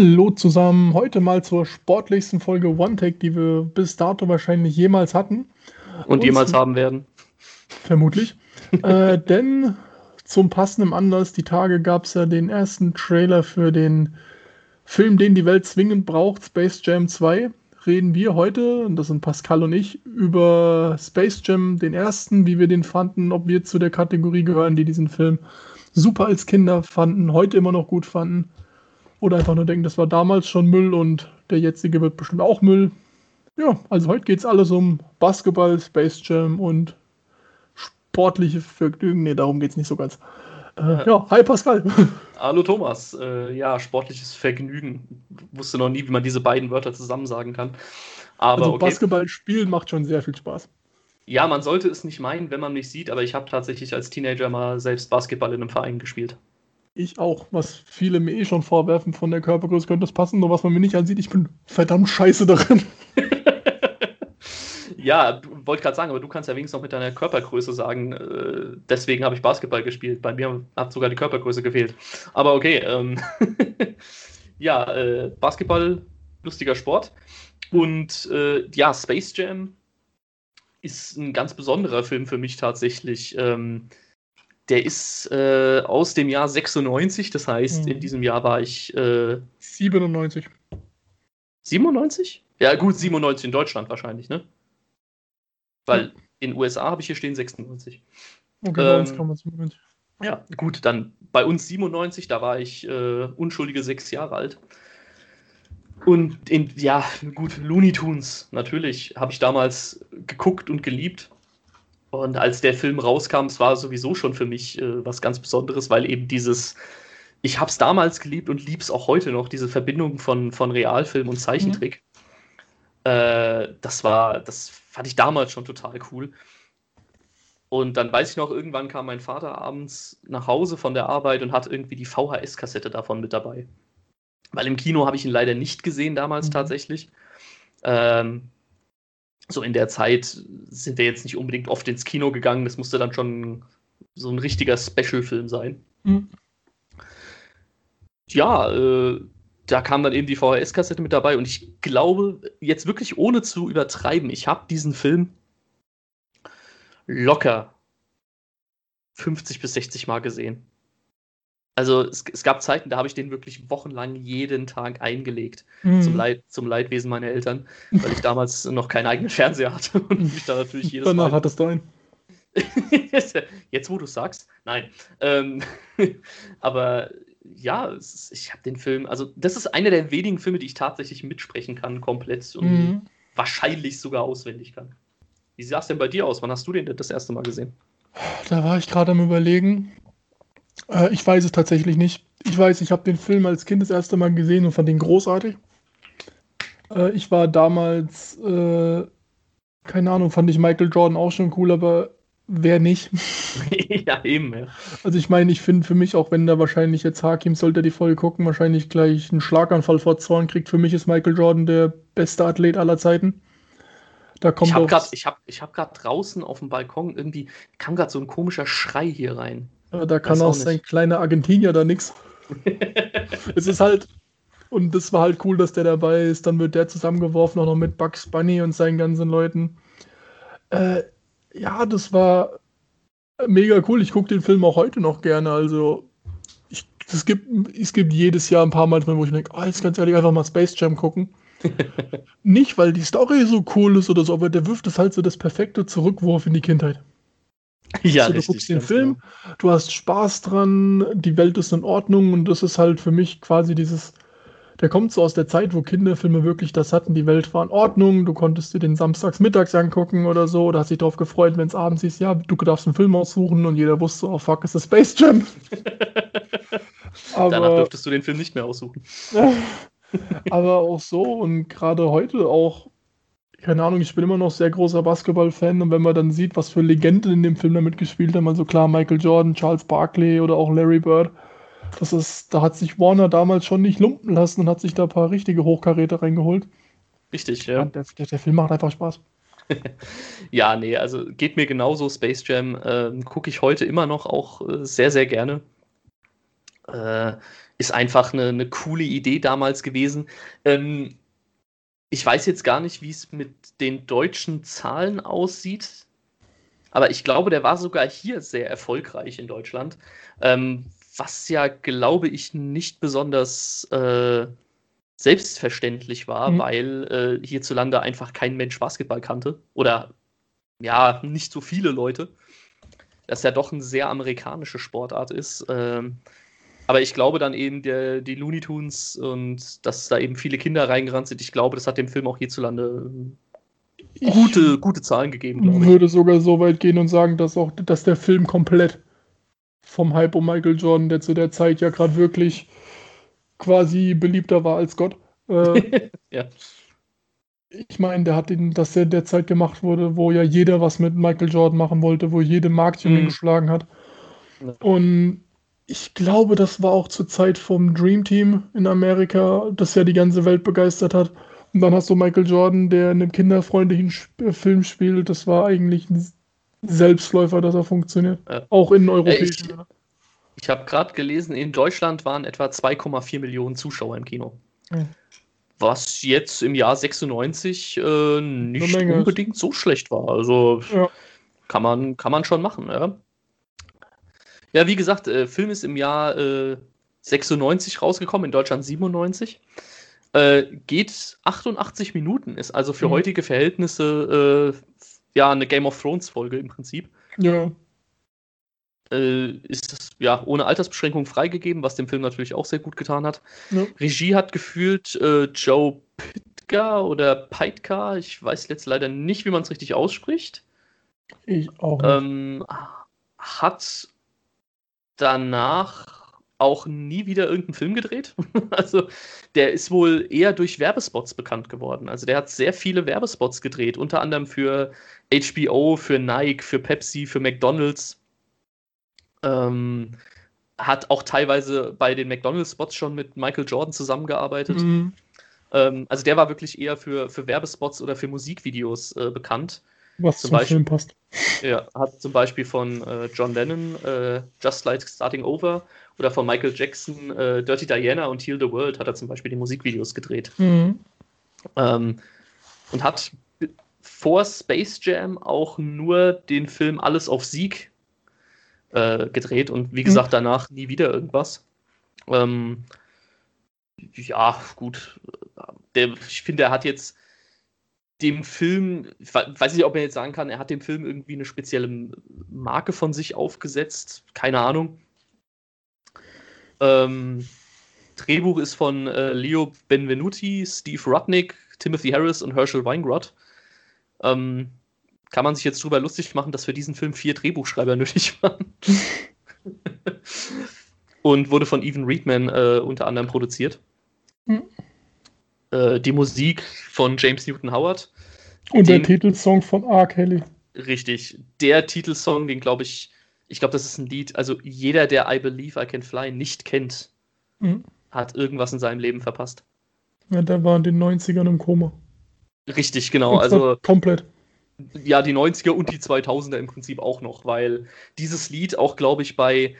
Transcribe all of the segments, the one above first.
Hallo zusammen, heute mal zur sportlichsten Folge OneTech, die wir bis dato wahrscheinlich jemals hatten. Und, jemals haben werden. Vermutlich. äh, denn zum passenden Anlass, die Tage gab es ja den ersten Trailer für den Film, den die Welt zwingend braucht, Space Jam 2. Reden wir heute, und das sind Pascal und ich, über Space Jam, den ersten, wie wir den fanden, ob wir zu der Kategorie gehören, die diesen Film super als Kinder fanden, heute immer noch gut fanden oder einfach nur denken, das war damals schon Müll und der jetzige wird bestimmt auch Müll. Ja, also heute geht es alles um Basketball, Space Jam und sportliche Vergnügen. Ne, darum geht es nicht so ganz. Äh, ja, hi Pascal. Hallo Thomas. Äh, ja, sportliches Vergnügen. Ich wusste noch nie, wie man diese beiden Wörter zusammen sagen kann. Aber also okay. Basketball spielen macht schon sehr viel Spaß. Ja, man sollte es nicht meinen, wenn man mich sieht, aber ich habe tatsächlich als Teenager mal selbst Basketball in einem Verein gespielt. Ich auch, was viele mir eh schon vorwerfen von der Körpergröße, könnte das passen, nur was man mir nicht ansieht, ich bin verdammt scheiße darin. ja, wollte gerade sagen, aber du kannst ja wenigstens noch mit deiner Körpergröße sagen, äh, deswegen habe ich Basketball gespielt. Bei mir hat sogar die Körpergröße gefehlt. Aber okay, ähm, ja, äh, Basketball, lustiger Sport. Und äh, ja, Space Jam ist ein ganz besonderer Film für mich tatsächlich. Ähm, der ist äh, aus dem Jahr 96, das heißt, mhm. in diesem Jahr war ich. Äh, 97. 97? Ja, gut, 97 in Deutschland wahrscheinlich, ne? Weil ja. in USA habe ich hier stehen 96. Okay, uns ähm, kann man 97. Ja, gut, dann bei uns 97, da war ich äh, unschuldige sechs Jahre alt. Und in, ja, gut, Looney Tunes, natürlich, habe ich damals geguckt und geliebt. Und als der Film rauskam, es war sowieso schon für mich äh, was ganz Besonderes, weil eben dieses, ich habe es damals geliebt und liebe es auch heute noch, diese Verbindung von, von Realfilm und Zeichentrick. Mhm. Äh, das war, das fand ich damals schon total cool. Und dann weiß ich noch, irgendwann kam mein Vater abends nach Hause von der Arbeit und hat irgendwie die VHS-Kassette davon mit dabei. Weil im Kino habe ich ihn leider nicht gesehen damals mhm. tatsächlich. Ähm, so in der Zeit sind wir jetzt nicht unbedingt oft ins Kino gegangen. Das musste dann schon so ein richtiger Special-Film sein. Mhm. Ja, äh, da kam dann eben die VHS-Kassette mit dabei und ich glaube, jetzt wirklich ohne zu übertreiben, ich habe diesen Film locker 50 bis 60 Mal gesehen. Also es, es, gab Zeiten, da habe ich den wirklich wochenlang jeden Tag eingelegt. Mhm. Zum, Leid, zum Leidwesen meiner Eltern, weil ich damals noch keinen eigenen Fernseher hatte und mich da natürlich jedes Danach Mal. hattest du einen. Jetzt, wo du sagst, nein. Ähm, aber ja, ist, ich habe den Film, also das ist einer der wenigen Filme, die ich tatsächlich mitsprechen kann, komplett und mhm. wahrscheinlich sogar auswendig kann. Wie sah es denn bei dir aus? Wann hast du den das erste Mal gesehen? Da war ich gerade am Überlegen. Äh, ich weiß es tatsächlich nicht. Ich weiß, ich habe den Film als Kind das erste Mal gesehen und fand ihn großartig. Äh, ich war damals, äh, keine Ahnung, fand ich Michael Jordan auch schon cool, aber wer nicht? ja, eben, ja. Also ich meine, ich finde für mich, auch wenn da wahrscheinlich jetzt Hakim, sollte die Folge gucken, wahrscheinlich gleich einen Schlaganfall vor Zorn kriegt. Für mich ist Michael Jordan der beste Athlet aller Zeiten. Da kommt ich habe gerade hab, hab draußen auf dem Balkon irgendwie, kam gerade so ein komischer Schrei hier rein. Ja, da kann auch, auch sein kleiner Argentinier da nichts. es ist halt, und das war halt cool, dass der dabei ist. Dann wird der zusammengeworfen, auch noch mit Bugs Bunny und seinen ganzen Leuten. Äh, ja, das war mega cool. Ich gucke den Film auch heute noch gerne. Also, ich, es, gibt, es gibt jedes Jahr ein paar Mal, wo ich denke, oh, jetzt ganz ehrlich einfach mal Space Jam gucken. Nicht, weil die Story so cool ist oder so, aber der wirft es halt so das perfekte Zurückwurf in die Kindheit. Ja, also, du richtig, guckst den Film, genau. du hast Spaß dran, die Welt ist in Ordnung und das ist halt für mich quasi dieses, der kommt so aus der Zeit, wo Kinderfilme wirklich das hatten, die Welt war in Ordnung, du konntest dir den samstags mittags angucken oder so, oder hast dich darauf gefreut, wenn es abends hieß, ja, du darfst einen Film aussuchen und jeder wusste, oh fuck, ist das Space Jam. Aber, Danach durftest du den Film nicht mehr aussuchen. aber auch so und gerade heute auch keine Ahnung, ich bin immer noch sehr großer Basketball-Fan und wenn man dann sieht, was für Legenden in dem Film damit gespielt haben, also klar Michael Jordan, Charles Barkley oder auch Larry Bird, das ist, da hat sich Warner damals schon nicht lumpen lassen und hat sich da ein paar richtige Hochkaräter reingeholt. Richtig, ja. Der, der, der Film macht einfach Spaß. ja, nee, also geht mir genauso. Space Jam äh, gucke ich heute immer noch auch äh, sehr, sehr gerne. Äh, ist einfach eine, eine coole Idee damals gewesen. Ähm, ich weiß jetzt gar nicht, wie es mit den deutschen Zahlen aussieht. Aber ich glaube, der war sogar hier sehr erfolgreich in Deutschland. Ähm, was ja, glaube ich, nicht besonders äh, selbstverständlich war, mhm. weil äh, hierzulande einfach kein Mensch Basketball kannte. Oder ja, nicht so viele Leute. Das ja doch eine sehr amerikanische Sportart ist. Ähm, aber ich glaube dann eben, der, die Looney Tunes und dass da eben viele Kinder reingerannt sind, ich glaube, das hat dem Film auch hierzulande gute, gute Zahlen gegeben. Ich würde sogar so weit gehen und sagen, dass auch, dass der Film komplett vom Hype um Michael Jordan, der zu der Zeit ja gerade wirklich quasi beliebter war als Gott. Äh, ja. Ich meine, der hat ihn, dass er der Zeit gemacht wurde, wo ja jeder was mit Michael Jordan machen wollte, wo jede Marktjunge mhm. geschlagen hat. Und ich glaube, das war auch zur Zeit vom Dream Team in Amerika, das ja die ganze Welt begeistert hat. Und dann hast du Michael Jordan, der in einem kinderfreundlichen äh, Film spielt. Das war eigentlich ein Selbstläufer, dass er funktioniert. Ja. Auch in europäischen. Ich, ich habe gerade gelesen, in Deutschland waren etwa 2,4 Millionen Zuschauer im Kino. Ja. Was jetzt im Jahr 96 äh, nicht unbedingt ist. so schlecht war. Also ja. kann, man, kann man schon machen. Ja, ja wie gesagt, äh, Film ist im Jahr äh, 96 rausgekommen, in Deutschland 97. Äh, geht 88 Minuten, ist also für mhm. heutige Verhältnisse äh, ja eine Game of Thrones Folge im Prinzip. Ja. Äh, ist das ja ohne Altersbeschränkung freigegeben, was dem Film natürlich auch sehr gut getan hat. Ja. Regie hat gefühlt äh, Joe Pitka oder Peitka, ich weiß jetzt leider nicht, wie man es richtig ausspricht. Ich auch. Ähm, hat danach auch nie wieder irgendeinen Film gedreht. also der ist wohl eher durch Werbespots bekannt geworden. Also der hat sehr viele Werbespots gedreht, unter anderem für HBO, für Nike, für Pepsi, für McDonald's. Ähm, hat auch teilweise bei den McDonald's-Spots schon mit Michael Jordan zusammengearbeitet. Mhm. Ähm, also der war wirklich eher für, für Werbespots oder für Musikvideos äh, bekannt. Was zum, zum Beispiel, Film passt. Ja, hat zum Beispiel von äh, John Lennon äh, Just Like Starting Over oder von Michael Jackson äh, Dirty Diana und Heal the World hat er zum Beispiel die Musikvideos gedreht. Mhm. Ähm, und hat vor Space Jam auch nur den Film Alles auf Sieg äh, gedreht und wie gesagt, mhm. danach nie wieder irgendwas. Ähm, ja, gut. Der, ich finde, er hat jetzt dem Film, ich weiß nicht, ob er jetzt sagen kann, er hat dem Film irgendwie eine spezielle Marke von sich aufgesetzt. Keine Ahnung. Ähm, Drehbuch ist von äh, Leo Benvenuti, Steve Rudnick, Timothy Harris und Herschel Weingrod. Ähm, kann man sich jetzt drüber lustig machen, dass für diesen Film vier Drehbuchschreiber nötig waren. und wurde von Evan Reedman äh, unter anderem produziert. Mhm. Äh, die Musik von James Newton Howard. Und den, der Titelsong von R. Kelly. Richtig. Der Titelsong, den glaube ich, ich glaube, das ist ein Lied, also jeder, der I Believe I Can Fly nicht kennt, mhm. hat irgendwas in seinem Leben verpasst. Ja, der war in den 90ern im Koma. Richtig, genau. Also komplett. Ja, die 90er und die 2000er im Prinzip auch noch, weil dieses Lied auch, glaube ich, bei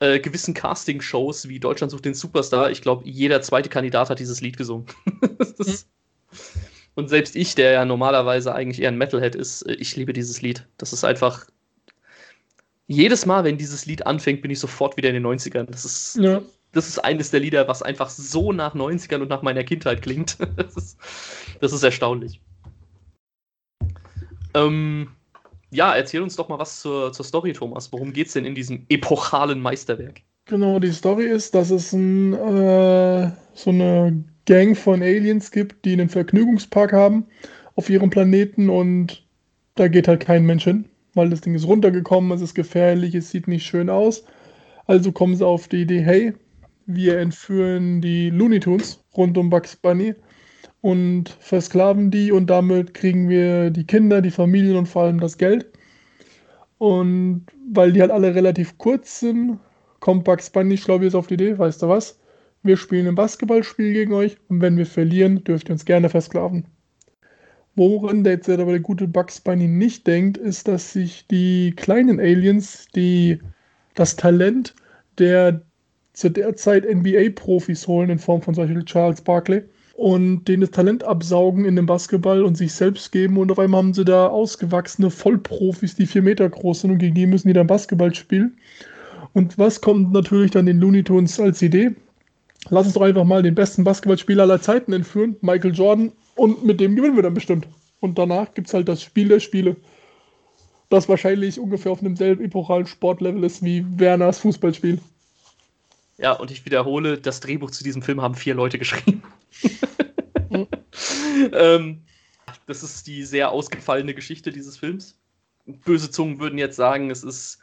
äh, gewissen Casting-Shows wie Deutschland sucht den Superstar, ich glaube, jeder zweite Kandidat hat dieses Lied gesungen. das, mhm. Und selbst ich, der ja normalerweise eigentlich eher ein Metalhead ist, äh, ich liebe dieses Lied. Das ist einfach jedes Mal, wenn dieses Lied anfängt, bin ich sofort wieder in den 90ern. Das ist, ja. das ist eines der Lieder, was einfach so nach 90ern und nach meiner Kindheit klingt. das, ist, das ist erstaunlich. Ähm, ja, erzähl uns doch mal was zur, zur Story, Thomas. Worum geht es denn in diesem epochalen Meisterwerk? Genau, die Story ist, dass es ein, äh, so eine Gang von Aliens gibt, die einen Vergnügungspark haben auf ihrem Planeten und da geht halt kein Mensch hin weil das Ding ist runtergekommen, es ist gefährlich, es sieht nicht schön aus. Also kommen sie auf die Idee, hey, wir entführen die Looney Tunes rund um Bugs Bunny und versklaven die und damit kriegen wir die Kinder, die Familien und vor allem das Geld. Und weil die halt alle relativ kurz sind, kommt Bugs Bunny, ich glaube, jetzt auf die Idee, weißt du was? Wir spielen ein Basketballspiel gegen euch und wenn wir verlieren, dürft ihr uns gerne versklaven. Woran der jetzt aber der gute Bugs Bunny nicht denkt, ist, dass sich die kleinen Aliens, die das Talent der zu der Zeit NBA-Profis holen in Form von solchen Charles Barkley und denen das Talent absaugen in dem Basketball und sich selbst geben und auf einmal haben sie da ausgewachsene Vollprofis, die vier Meter groß sind und gegen die müssen die dann Basketball spielen. Und was kommt natürlich dann den Looney Tunes als Idee? Lass uns doch einfach mal den besten Basketballspieler aller Zeiten entführen, Michael Jordan, und mit dem gewinnen wir dann bestimmt. Und danach gibt es halt das Spiel der Spiele, das wahrscheinlich ungefähr auf einem selben epochalen Sportlevel ist wie Werners Fußballspiel. Ja, und ich wiederhole, das Drehbuch zu diesem Film haben vier Leute geschrieben. ähm, das ist die sehr ausgefallene Geschichte dieses Films. Böse Zungen würden jetzt sagen, es ist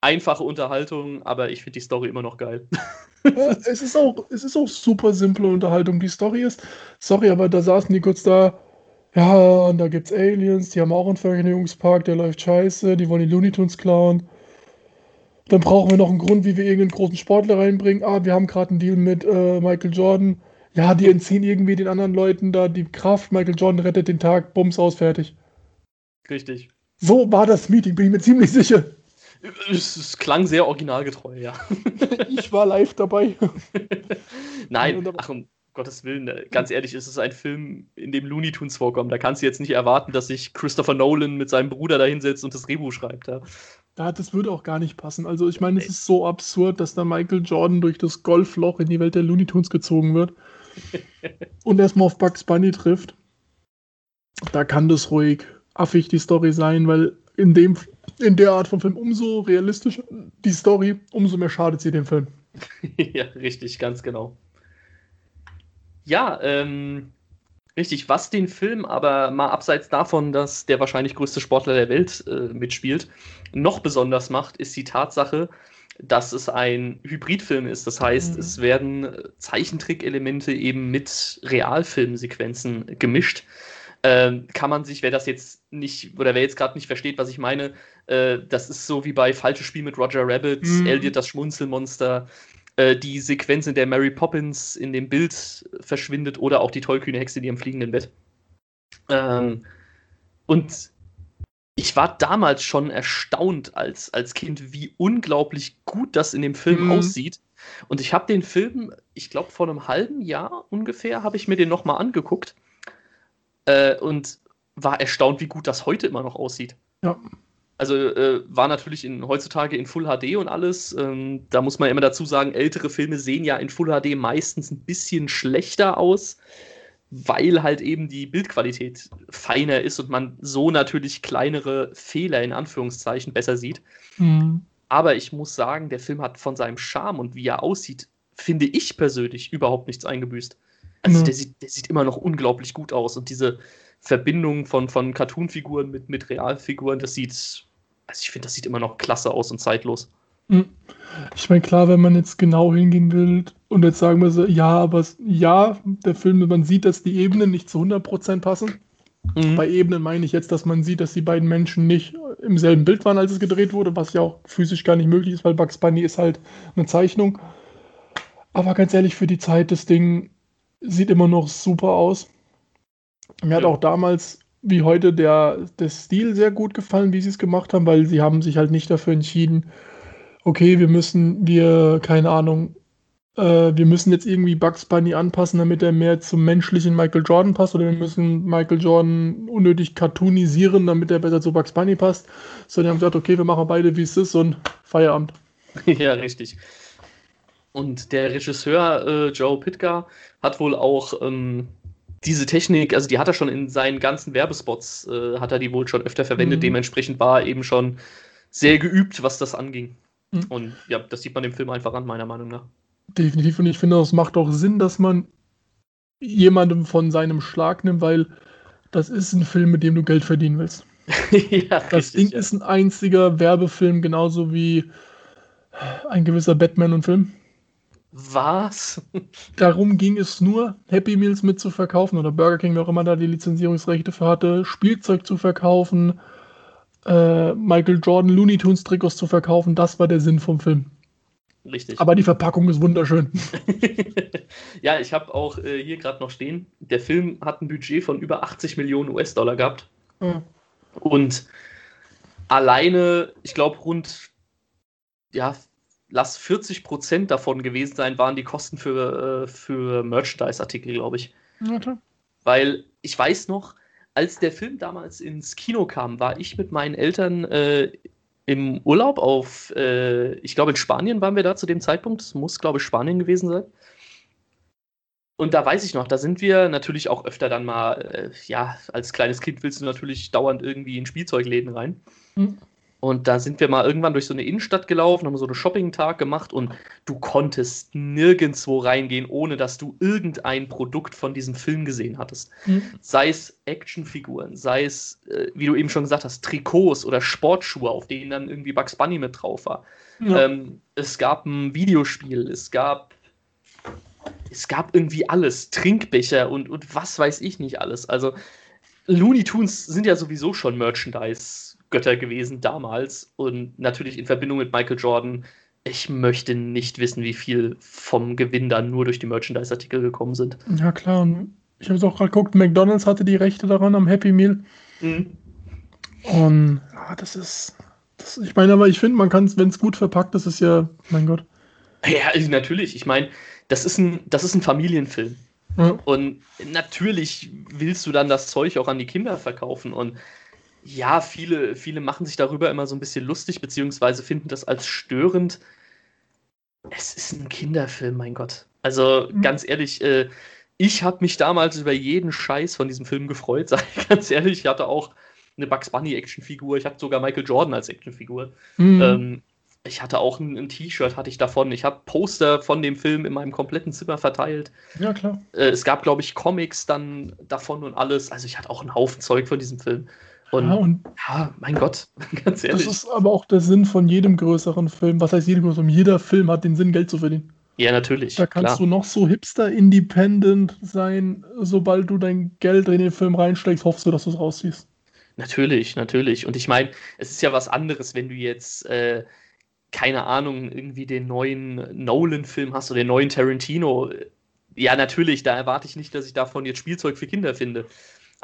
einfache Unterhaltung, aber ich finde die Story immer noch geil. ja, es, ist auch, es ist auch super simple Unterhaltung. Die Story ist, sorry, aber da saßen die kurz da, ja, und da gibt's Aliens, die haben auch einen Vergnügungspark, der läuft scheiße, die wollen die Looney Tunes klauen. Dann brauchen wir noch einen Grund, wie wir irgendeinen großen Sportler reinbringen. Ah, wir haben gerade einen Deal mit äh, Michael Jordan. Ja, die entziehen irgendwie den anderen Leuten da die Kraft. Michael Jordan rettet den Tag, Bums aus, fertig. Richtig. So war das Meeting, bin ich mir ziemlich sicher. Es, es klang sehr originalgetreu, ja. ich war live dabei. Nein, ach um Gottes Willen, äh, ganz ehrlich, ist es ein Film, in dem Looney Tunes vorkommen. Da kannst du jetzt nicht erwarten, dass sich Christopher Nolan mit seinem Bruder da hinsetzt und das Drehbuch schreibt. Ja. Ja, das würde auch gar nicht passen. Also ich meine, es ist so absurd, dass da Michael Jordan durch das Golfloch in die Welt der Looney Tunes gezogen wird und erstmal auf Bugs Bunny trifft. Da kann das ruhig affig die Story sein, weil in, dem, in der Art von Film umso realistischer die Story, umso mehr schadet sie dem Film. ja, richtig, ganz genau. Ja, ähm, Richtig, was den Film aber mal abseits davon, dass der wahrscheinlich größte Sportler der Welt äh, mitspielt, noch besonders macht, ist die Tatsache, dass es ein Hybridfilm ist. Das heißt, mhm. es werden Zeichentrickelemente eben mit Realfilmsequenzen gemischt. Ähm, kann man sich, wer das jetzt nicht, oder wer jetzt gerade nicht versteht, was ich meine, äh, das ist so wie bei Falsches Spiel mit Roger Rabbit, mhm. Elliot das Schmunzelmonster, äh, die Sequenz, in der Mary Poppins in dem Bild verschwindet oder auch die tollkühne Hexe, die im fliegenden Bett. Ähm, und ich war damals schon erstaunt als, als Kind, wie unglaublich gut das in dem Film mhm. aussieht. Und ich habe den Film, ich glaube, vor einem halben Jahr ungefähr, habe ich mir den nochmal angeguckt äh, und war erstaunt, wie gut das heute immer noch aussieht. Ja. Also äh, war natürlich in, heutzutage in Full HD und alles. Ähm, da muss man immer dazu sagen, ältere Filme sehen ja in Full HD meistens ein bisschen schlechter aus, weil halt eben die Bildqualität feiner ist und man so natürlich kleinere Fehler in Anführungszeichen besser sieht. Mhm. Aber ich muss sagen, der Film hat von seinem Charme und wie er aussieht, finde ich persönlich überhaupt nichts eingebüßt. Also mhm. der, sieht, der sieht immer noch unglaublich gut aus und diese Verbindung von, von Cartoon-Figuren mit, mit Realfiguren, das sieht, also ich finde, das sieht immer noch klasse aus und zeitlos. Hm. Ich meine, klar, wenn man jetzt genau hingehen will und jetzt sagen wir so, ja, aber ja, der Film, man sieht, dass die Ebenen nicht zu 100% passen. Mhm. Bei Ebenen meine ich jetzt, dass man sieht, dass die beiden Menschen nicht im selben Bild waren, als es gedreht wurde, was ja auch physisch gar nicht möglich ist, weil Bugs Bunny ist halt eine Zeichnung. Aber ganz ehrlich, für die Zeit, das Ding sieht immer noch super aus. Mir ja. hat auch damals wie heute der, der Stil sehr gut gefallen, wie sie es gemacht haben, weil sie haben sich halt nicht dafür entschieden, okay, wir müssen, wir, keine Ahnung, äh, wir müssen jetzt irgendwie Bugs Bunny anpassen, damit er mehr zum menschlichen Michael Jordan passt, oder wir müssen Michael Jordan unnötig cartoonisieren, damit er besser zu Bugs Bunny passt, sondern haben gesagt, okay, wir machen beide, wie es ist und Feierabend. Ja, richtig. Und der Regisseur äh, Joe Pitka hat wohl auch ähm, diese Technik, also die hat er schon in seinen ganzen Werbespots, äh, hat er die wohl schon öfter verwendet. Mhm. Dementsprechend war er eben schon sehr geübt, was das anging. Mhm. Und ja, das sieht man dem Film einfach an, meiner Meinung nach. Definitiv. Und ich finde, es macht auch Sinn, dass man jemandem von seinem Schlag nimmt, weil das ist ein Film, mit dem du Geld verdienen willst. ja, das richtig, Ding ja. ist ein einziger Werbefilm, genauso wie ein gewisser Batman und Film. Was? Darum ging es nur, Happy Meals mitzuverkaufen oder Burger King, wer auch immer da die Lizenzierungsrechte für hatte, Spielzeug zu verkaufen, äh, Michael Jordan Looney Tunes Trikots zu verkaufen. Das war der Sinn vom Film. Richtig. Aber die Verpackung ist wunderschön. ja, ich habe auch äh, hier gerade noch stehen, der Film hat ein Budget von über 80 Millionen US-Dollar gehabt. Mhm. Und alleine, ich glaube, rund ja, lass 40 Prozent davon gewesen sein, waren die Kosten für, äh, für Merchandise-Artikel, glaube ich. Ja, Weil ich weiß noch, als der Film damals ins Kino kam, war ich mit meinen Eltern äh, im Urlaub auf, äh, ich glaube in Spanien waren wir da zu dem Zeitpunkt. Es muss, glaube ich, Spanien gewesen sein. Und da weiß ich noch, da sind wir natürlich auch öfter dann mal, äh, ja, als kleines Kind willst du natürlich dauernd irgendwie in Spielzeugläden rein. Mhm. Und da sind wir mal irgendwann durch so eine Innenstadt gelaufen, haben so einen Shopping-Tag gemacht und du konntest nirgendwo reingehen, ohne dass du irgendein Produkt von diesem Film gesehen hattest. Mhm. Sei es Actionfiguren, sei es, äh, wie du eben schon gesagt hast, Trikots oder Sportschuhe, auf denen dann irgendwie Bugs Bunny mit drauf war. Ja. Ähm, es gab ein Videospiel, es gab es gab irgendwie alles, Trinkbecher und, und was weiß ich nicht alles. Also Looney Tunes sind ja sowieso schon Merchandise-Götter gewesen damals und natürlich in Verbindung mit Michael Jordan. Ich möchte nicht wissen, wie viel vom Gewinn dann nur durch die Merchandise-Artikel gekommen sind. Ja, klar. Und ich habe es auch gerade geguckt, McDonalds hatte die Rechte daran am Happy Meal. Mhm. Und ja, das ist. Das, ich meine, aber ich finde, man kann es, wenn es gut verpackt ist, ist ja, mein Gott. Ja, natürlich. Ich meine, das ist ein, das ist ein Familienfilm. Mhm. Und natürlich willst du dann das Zeug auch an die Kinder verkaufen. Und ja, viele, viele machen sich darüber immer so ein bisschen lustig, beziehungsweise finden das als störend. Es ist ein Kinderfilm, mein Gott. Also mhm. ganz ehrlich, äh, ich habe mich damals über jeden Scheiß von diesem Film gefreut, sage ich ganz ehrlich. Ich hatte auch eine Bugs Bunny Actionfigur, ich hatte sogar Michael Jordan als Actionfigur. Mhm. Ähm, ich hatte auch ein, ein T-Shirt, hatte ich davon. Ich habe Poster von dem Film in meinem kompletten Zimmer verteilt. Ja, klar. Äh, es gab, glaube ich, Comics dann davon und alles. Also ich hatte auch einen Haufen Zeug von diesem Film. Und ja, und ja mein Gott, ganz ehrlich. Das ist aber auch der Sinn von jedem größeren Film. Was heißt jedem größeren? Jeder Film hat den Sinn, Geld zu verdienen. Ja, natürlich. Da kannst klar. du noch so hipster-independent sein. Sobald du dein Geld in den Film reinsteckst, hoffst du, dass du es rausziehst. Natürlich, natürlich. Und ich meine, es ist ja was anderes, wenn du jetzt äh, keine Ahnung, irgendwie den neuen Nolan-Film hast oder den neuen Tarantino, ja, natürlich, da erwarte ich nicht, dass ich davon jetzt Spielzeug für Kinder finde.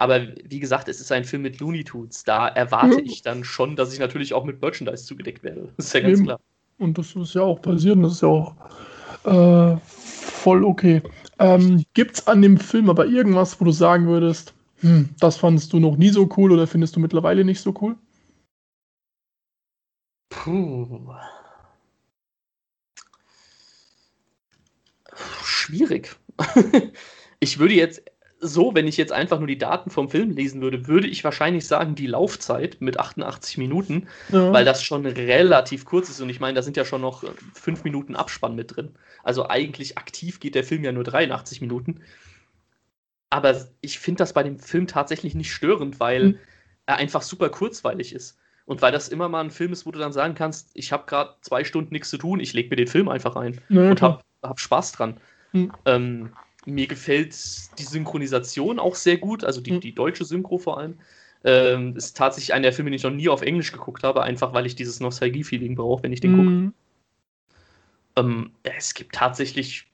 Aber wie gesagt, es ist ein Film mit Looney Tunes. Da erwarte ich dann schon, dass ich natürlich auch mit Merchandise zugedeckt werde. Das ist ja ganz Eben. klar. Und das ist ja auch passiert und das ist ja auch äh, voll okay. Ähm, Gibt es an dem Film aber irgendwas, wo du sagen würdest, hm, das fandest du noch nie so cool oder findest du mittlerweile nicht so cool? Puh. schwierig. ich würde jetzt so, wenn ich jetzt einfach nur die Daten vom Film lesen würde, würde ich wahrscheinlich sagen, die Laufzeit mit 88 Minuten, ja. weil das schon relativ kurz ist. Und ich meine, da sind ja schon noch fünf Minuten Abspann mit drin. Also eigentlich aktiv geht der Film ja nur 83 Minuten. Aber ich finde das bei dem Film tatsächlich nicht störend, weil mhm. er einfach super kurzweilig ist. Und weil das immer mal ein Film ist, wo du dann sagen kannst, ich habe gerade zwei Stunden nichts zu tun, ich lege mir den Film einfach ein ja, und habe hab Spaß dran. Hm. Ähm, mir gefällt die Synchronisation auch sehr gut, also die, hm. die deutsche Synchro vor allem. Ähm, ist tatsächlich einer der Filme, den ich noch nie auf Englisch geguckt habe, einfach weil ich dieses Nostalgie-Feeling brauche, wenn ich den hm. gucke. Ähm, es gibt tatsächlich,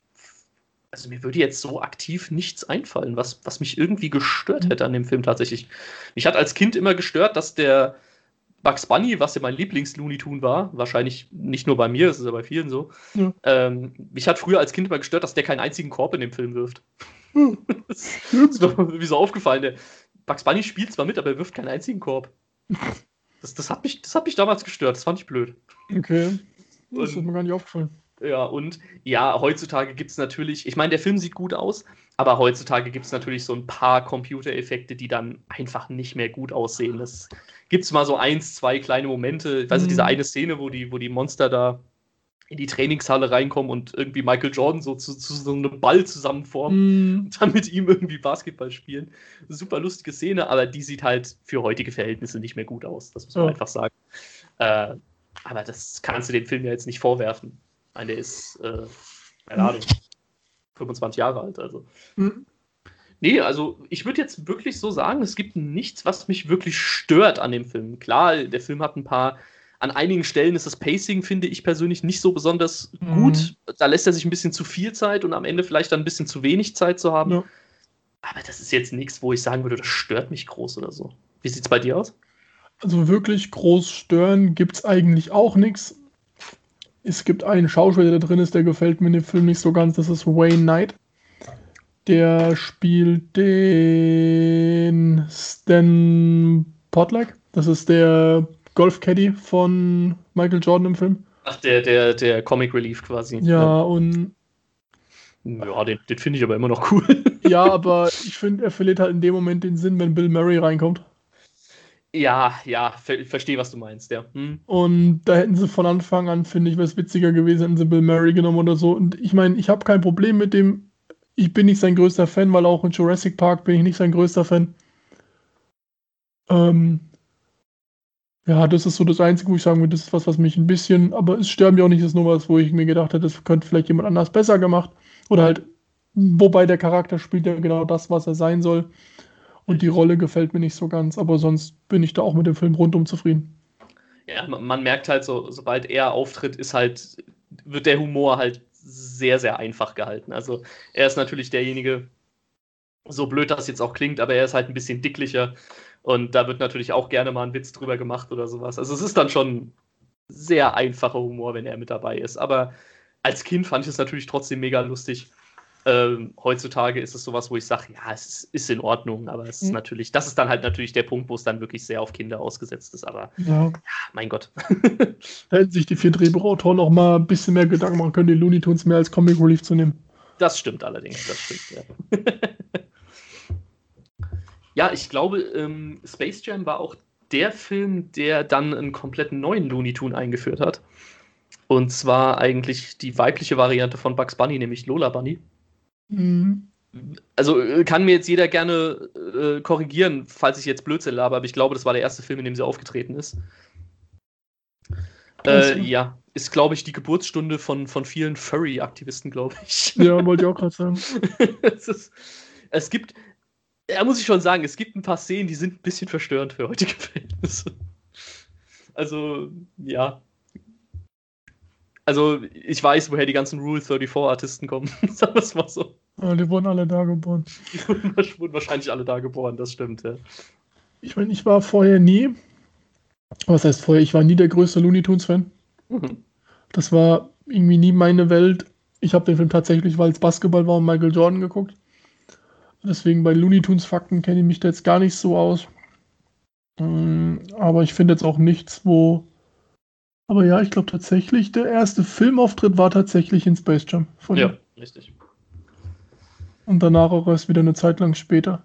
also mir würde jetzt so aktiv nichts einfallen, was, was mich irgendwie gestört hm. hätte an dem Film tatsächlich. Mich hat als Kind immer gestört, dass der, Bugs Bunny, was ja mein Lieblings-Looney Tune war, wahrscheinlich nicht nur bei mir, das ist ja bei vielen so. Ja. Ähm, mich hat früher als Kind immer gestört, dass der keinen einzigen Korb in dem Film wirft. Hm. das ist mir irgendwie so aufgefallen. Der Bugs Bunny spielt zwar mit, aber er wirft keinen einzigen Korb. Das, das, hat mich, das hat mich damals gestört, das fand ich blöd. Okay. Das ist mir gar nicht aufgefallen. Ja, und ja, heutzutage gibt es natürlich, ich meine, der Film sieht gut aus, aber heutzutage gibt es natürlich so ein paar Computereffekte, die dann einfach nicht mehr gut aussehen. Das gibt es mal so eins, zwei kleine Momente. Ich weiß nicht, diese mhm. eine Szene, wo die, wo die Monster da in die Trainingshalle reinkommen und irgendwie Michael Jordan so zu, zu so einem Ball zusammenformen mm. und dann mit ihm irgendwie Basketball spielen. Super lustige Szene, aber die sieht halt für heutige Verhältnisse nicht mehr gut aus. Das muss man oh. einfach sagen. Äh, aber das kannst du dem Film ja jetzt nicht vorwerfen. Meine, der ist, äh, keine Ahnung, 25 Jahre alt, also. Mhm. Nee, also ich würde jetzt wirklich so sagen, es gibt nichts, was mich wirklich stört an dem Film. Klar, der Film hat ein paar, an einigen Stellen ist das Pacing, finde ich persönlich, nicht so besonders mhm. gut. Da lässt er sich ein bisschen zu viel Zeit und am Ende vielleicht dann ein bisschen zu wenig Zeit zu haben. Ja. Aber das ist jetzt nichts, wo ich sagen würde, das stört mich groß oder so. Wie sieht es bei dir aus? Also wirklich groß stören gibt es eigentlich auch nichts. Es gibt einen Schauspieler, der drin ist, der gefällt mir in dem Film nicht so ganz. Das ist Wayne Knight. Der spielt den Stan Potluck. Das ist der Golf-Caddy von Michael Jordan im Film. Ach, der, der, der Comic Relief quasi. Ja, ja. und. Ja, den, den finde ich aber immer noch cool. ja, aber ich finde, er verliert halt in dem Moment den Sinn, wenn Bill Murray reinkommt. Ja, ja, ver verstehe, was du meinst, ja. Hm. Und da hätten sie von Anfang an, finde ich, es witziger gewesen, hätten sie Bill Murray genommen oder so. Und ich meine, ich habe kein Problem mit dem. Ich bin nicht sein größter Fan, weil auch in Jurassic Park bin ich nicht sein größter Fan. Ähm, ja, das ist so das Einzige, wo ich sagen würde, das ist was, was mich ein bisschen, aber es sterben ja auch nicht, das ist nur was, wo ich mir gedacht hätte, das könnte vielleicht jemand anders besser gemacht. Oder halt, wobei der Charakter spielt ja genau das, was er sein soll. Und die Rolle gefällt mir nicht so ganz, aber sonst bin ich da auch mit dem Film rundum zufrieden. Ja, man merkt halt, so, sobald er auftritt, ist halt, wird der Humor halt sehr, sehr einfach gehalten. Also er ist natürlich derjenige, so blöd das jetzt auch klingt, aber er ist halt ein bisschen dicklicher und da wird natürlich auch gerne mal ein Witz drüber gemacht oder sowas. Also es ist dann schon sehr einfacher Humor, wenn er mit dabei ist. Aber als Kind fand ich es natürlich trotzdem mega lustig. Ähm, heutzutage ist es sowas, wo ich sage, ja, es ist, in Ordnung, aber es ist mhm. natürlich, das ist dann halt natürlich der Punkt, wo es dann wirklich sehr auf Kinder ausgesetzt ist. Aber ja, ja mein Gott. hätten sich die vier Drehbuchautoren noch mal ein bisschen mehr Gedanken machen können, die Looney Tunes mehr als Comic Relief zu nehmen. Das stimmt allerdings, das stimmt, ja. Ja, ich glaube, ähm, Space Jam war auch der Film, der dann einen kompletten neuen Looney Tune eingeführt hat. Und zwar eigentlich die weibliche Variante von Bugs Bunny, nämlich Lola Bunny. Mhm. Also äh, kann mir jetzt jeder gerne äh, korrigieren, falls ich jetzt Blödsinn labe, aber ich glaube, das war der erste Film, in dem sie aufgetreten ist. Äh, ja, ist, glaube ich, die Geburtsstunde von, von vielen Furry-Aktivisten, glaube ich. Ja, wollte ich auch gerade sagen. es, ist, es gibt, ja, muss ich schon sagen, es gibt ein paar Szenen, die sind ein bisschen verstörend für heutige Verhältnisse. Also, ja. Also, ich weiß, woher die ganzen Rule 34-Artisten kommen. Sagen wir es mal so. Ja, die wurden alle da geboren. Die wurden, wahrscheinlich alle da geboren, das stimmt, ja. Ich meine, ich war vorher nie, was heißt vorher, ich war nie der größte Looney Tunes-Fan. Mhm. Das war irgendwie nie meine Welt. Ich habe den Film tatsächlich, weil es Basketball war und Michael Jordan geguckt. Deswegen bei Looney Tunes Fakten kenne ich mich da jetzt gar nicht so aus. Mm, aber ich finde jetzt auch nichts, wo. Aber ja, ich glaube tatsächlich, der erste Filmauftritt war tatsächlich in Space Jam. Von ja, richtig. Und danach auch erst wieder eine Zeit lang später.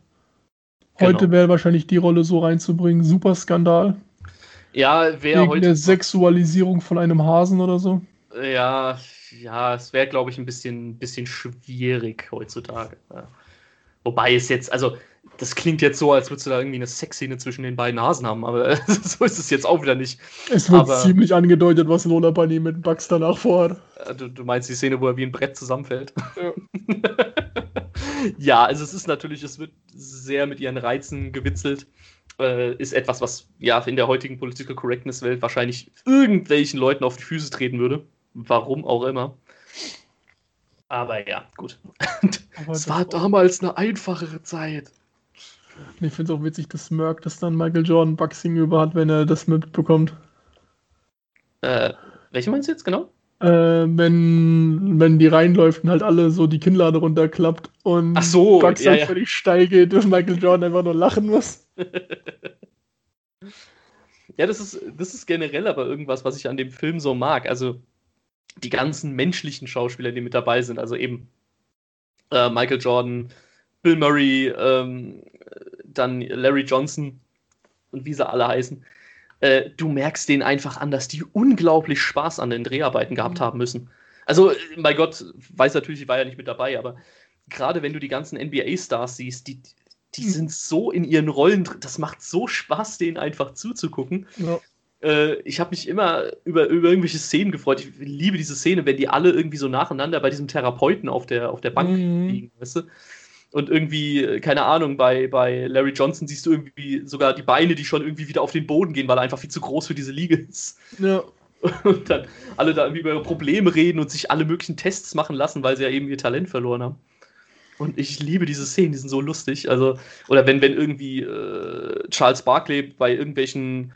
Heute genau. wäre wahrscheinlich die Rolle so reinzubringen, super Skandal. Ja, wäre heute. der Sexualisierung von einem Hasen oder so. Ja, ja, es wäre, glaube ich, ein bisschen, bisschen schwierig heutzutage. Ja. Wobei es jetzt, also das klingt jetzt so, als würdest du da irgendwie eine Sexszene zwischen den beiden Hasen haben, aber so ist es jetzt auch wieder nicht. Es wird aber, ziemlich angedeutet, was Lola Bunny mit Bugs danach vorhat. Du, du, meinst die Szene, wo er wie ein Brett zusammenfällt? Ja. ja, also es ist natürlich, es wird sehr mit ihren Reizen gewitzelt. Äh, ist etwas, was ja in der heutigen Political Correctness-Welt wahrscheinlich irgendwelchen Leuten auf die Füße treten würde. Warum auch immer. Aber ja, gut. es war damals eine einfachere Zeit. Ich finde es auch witzig, dass Merck das dann Michael Jordan Boxing über hat, wenn er das mitbekommt. Äh, welche meinst du jetzt genau? Äh, wenn, wenn die reinläuft und halt alle so die Kinnlade runterklappt und Ach so, Bugs ja, halt ja. völlig steil geht und Michael Jordan einfach nur lachen muss. ja, das ist, das ist generell aber irgendwas, was ich an dem Film so mag. Also, die ganzen menschlichen Schauspieler, die mit dabei sind, also eben äh, Michael Jordan, Bill Murray, ähm, dann Larry Johnson und wie sie alle heißen, äh, du merkst denen einfach an, dass die unglaublich Spaß an den Dreharbeiten gehabt haben müssen. Also, mein Gott, weiß natürlich, ich war ja nicht mit dabei, aber gerade wenn du die ganzen NBA-Stars siehst, die, die hm. sind so in ihren Rollen, das macht so Spaß, denen einfach zuzugucken. Ja. Äh, ich habe mich immer über, über irgendwelche Szenen gefreut. Ich liebe diese Szene, wenn die alle irgendwie so nacheinander bei diesem Therapeuten auf der, auf der Bank mhm. liegen, weißt du? Und irgendwie, keine Ahnung, bei, bei Larry Johnson siehst du irgendwie sogar die Beine, die schon irgendwie wieder auf den Boden gehen, weil er einfach viel zu groß für diese Liege ist. Ja. Und dann alle da irgendwie über ihre Probleme reden und sich alle möglichen Tests machen lassen, weil sie ja eben ihr Talent verloren haben. Und ich liebe diese Szenen, die sind so lustig. Also, oder wenn, wenn irgendwie äh, Charles Barkley bei irgendwelchen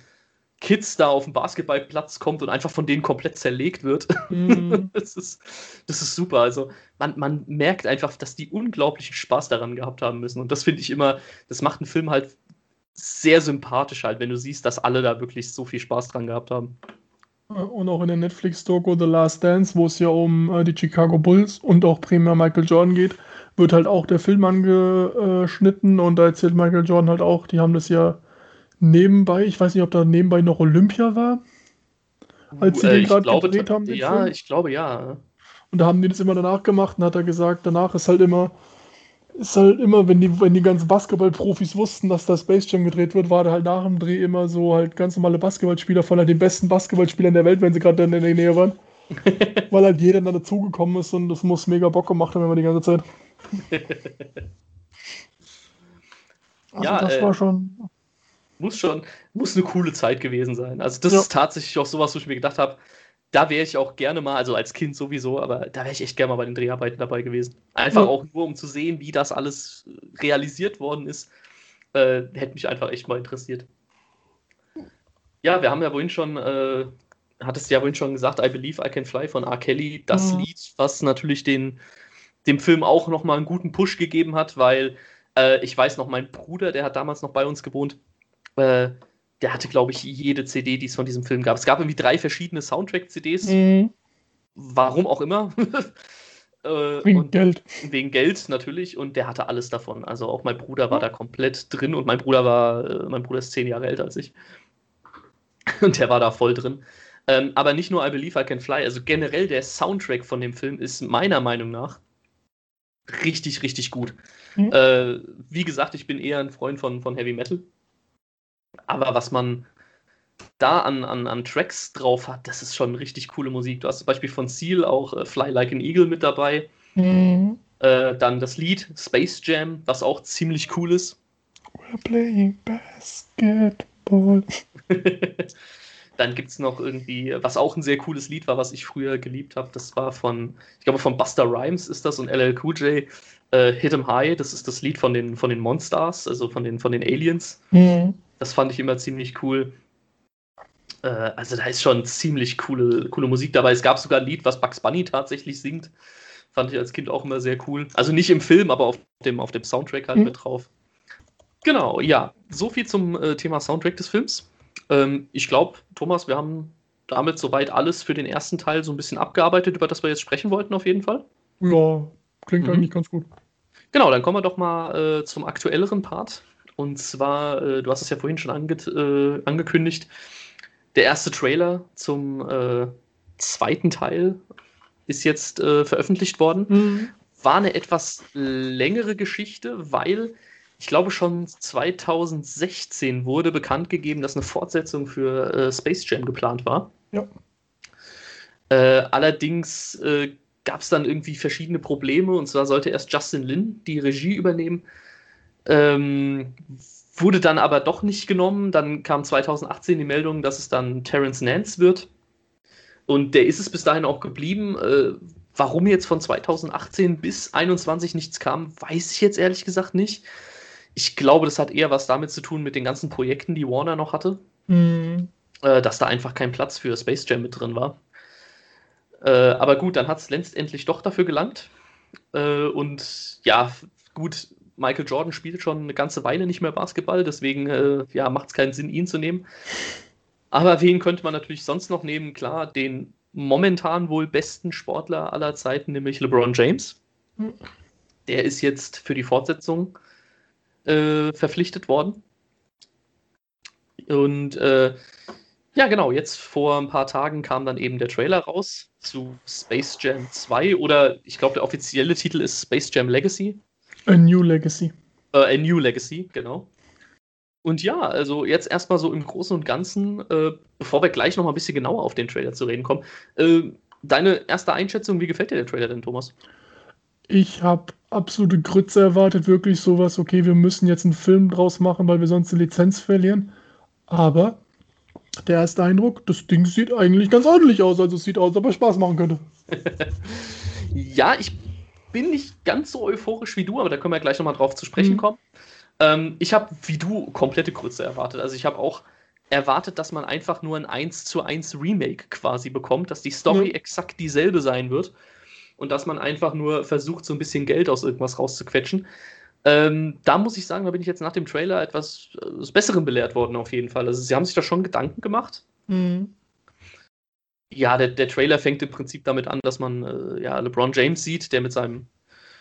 Kids da auf den Basketballplatz kommt und einfach von denen komplett zerlegt wird. Mhm. das, ist, das ist super. Also man, man merkt einfach, dass die unglaublichen Spaß daran gehabt haben müssen. Und das finde ich immer, das macht einen Film halt sehr sympathisch halt, wenn du siehst, dass alle da wirklich so viel Spaß dran gehabt haben. Und auch in der Netflix-Doku The Last Dance, wo es ja um äh, die Chicago Bulls und auch primär Michael Jordan geht, wird halt auch der Film angeschnitten und da erzählt Michael Jordan halt auch, die haben das ja nebenbei, ich weiß nicht, ob da nebenbei noch Olympia war, als sie äh, den gerade gedreht haben. Ja, Film. ich glaube ja. Und da haben die das immer danach gemacht und hat er gesagt, danach ist halt immer, ist halt immer, wenn die, wenn die ganzen Basketballprofis wussten, dass da Space Jam gedreht wird, war da halt nach dem Dreh immer so halt ganz normale Basketballspieler von halt den besten Basketballspielern der Welt, wenn sie gerade in der Nähe waren. Weil halt jeder dann dazugekommen ist und das muss mega Bock gemacht haben immer die ganze Zeit. also ja, das äh, war schon. Muss schon, muss eine coole Zeit gewesen sein. Also das ja. ist tatsächlich auch sowas, wo ich mir gedacht habe, da wäre ich auch gerne mal, also als Kind sowieso, aber da wäre ich echt gerne mal bei den Dreharbeiten dabei gewesen. Einfach ja. auch nur, um zu sehen, wie das alles realisiert worden ist. Äh, hätte mich einfach echt mal interessiert. Ja, wir haben ja vorhin schon, äh, hattest ja vorhin schon gesagt, I Believe I Can Fly von R. Kelly, das mhm. Lied, was natürlich den, dem Film auch nochmal einen guten Push gegeben hat, weil äh, ich weiß noch, mein Bruder, der hat damals noch bei uns gewohnt, äh, der hatte, glaube ich, jede CD, die es von diesem Film gab. Es gab irgendwie drei verschiedene Soundtrack-CDs. Mhm. Warum auch immer. äh, wegen Geld. Wegen Geld natürlich. Und der hatte alles davon. Also auch mein Bruder war da komplett drin und mein Bruder war, äh, mein Bruder ist zehn Jahre älter als ich. Und der war da voll drin. Ähm, aber nicht nur I Believe I Can Fly, also generell der Soundtrack von dem Film ist meiner Meinung nach richtig, richtig gut. Mhm. Äh, wie gesagt, ich bin eher ein Freund von, von Heavy Metal. Aber was man da an, an, an Tracks drauf hat, das ist schon richtig coole Musik. Du hast zum Beispiel von Seal auch äh, Fly Like an Eagle mit dabei. Mhm. Äh, dann das Lied Space Jam, was auch ziemlich cool ist. We're playing basketball. dann gibt es noch irgendwie, was auch ein sehr cooles Lied war, was ich früher geliebt habe. Das war von, ich glaube, von Buster Rhymes ist das und LL Cool J. Äh, Hit 'em High, das ist das Lied von den, von den Monsters, also von den, von den Aliens. Mhm. Das fand ich immer ziemlich cool. Äh, also da ist schon ziemlich coole, coole Musik dabei. Es gab sogar ein Lied, was Bugs Bunny tatsächlich singt. Fand ich als Kind auch immer sehr cool. Also nicht im Film, aber auf dem, auf dem Soundtrack halt mhm. mit drauf. Genau, ja. So viel zum äh, Thema Soundtrack des Films. Ähm, ich glaube, Thomas, wir haben damit soweit alles für den ersten Teil so ein bisschen abgearbeitet, über das wir jetzt sprechen wollten, auf jeden Fall. Ja, klingt mhm. eigentlich ganz gut. Genau, dann kommen wir doch mal äh, zum aktuelleren Part. Und zwar, äh, du hast es ja vorhin schon ange äh, angekündigt, der erste Trailer zum äh, zweiten Teil ist jetzt äh, veröffentlicht worden. Mhm. War eine etwas längere Geschichte, weil ich glaube schon 2016 wurde bekannt gegeben, dass eine Fortsetzung für äh, Space Jam geplant war. Ja. Äh, allerdings gab es dann irgendwie verschiedene Probleme und zwar sollte erst Justin Lin die Regie übernehmen ähm, wurde dann aber doch nicht genommen. Dann kam 2018 die Meldung, dass es dann Terence Nance wird. Und der ist es bis dahin auch geblieben. Äh, warum jetzt von 2018 bis 2021 nichts kam, weiß ich jetzt ehrlich gesagt nicht. Ich glaube, das hat eher was damit zu tun mit den ganzen Projekten, die Warner noch hatte. Mhm. Äh, dass da einfach kein Platz für Space Jam mit drin war. Äh, aber gut, dann hat es letztendlich doch dafür gelangt. Äh, und ja, gut, Michael Jordan spielt schon eine ganze Weile nicht mehr Basketball, deswegen äh, ja, macht es keinen Sinn, ihn zu nehmen. Aber wen könnte man natürlich sonst noch nehmen? Klar, den momentan wohl besten Sportler aller Zeiten, nämlich LeBron James. Hm. Der ist jetzt für die Fortsetzung äh, verpflichtet worden. Und äh, ja, genau, jetzt vor ein paar Tagen kam dann eben der Trailer raus zu Space Jam 2 oder ich glaube, der offizielle Titel ist Space Jam Legacy. A New Legacy. Äh, A New Legacy, genau. Und ja, also jetzt erstmal so im Großen und Ganzen, äh, bevor wir gleich nochmal ein bisschen genauer auf den Trailer zu reden kommen, äh, deine erste Einschätzung, wie gefällt dir der Trailer denn, Thomas? Ich habe absolute Grütze erwartet, wirklich sowas, okay, wir müssen jetzt einen Film draus machen, weil wir sonst eine Lizenz verlieren. Aber der erste Eindruck, das Ding sieht eigentlich ganz ordentlich aus, also es sieht aus, als ob er Spaß machen könnte. ja, ich bin nicht ganz so euphorisch wie du, aber da können wir gleich nochmal drauf zu sprechen mhm. kommen. Ähm, ich habe, wie du, komplette Grütze erwartet. Also ich habe auch erwartet, dass man einfach nur ein 1 zu 1 Remake quasi bekommt, dass die Story mhm. exakt dieselbe sein wird und dass man einfach nur versucht, so ein bisschen Geld aus irgendwas rauszuquetschen. Ähm, da muss ich sagen, da bin ich jetzt nach dem Trailer etwas äh, Besseren belehrt worden, auf jeden Fall. Also, sie haben sich da schon Gedanken gemacht. Mhm. Ja, der, der Trailer fängt im Prinzip damit an, dass man äh, ja, LeBron James sieht, der mit seinem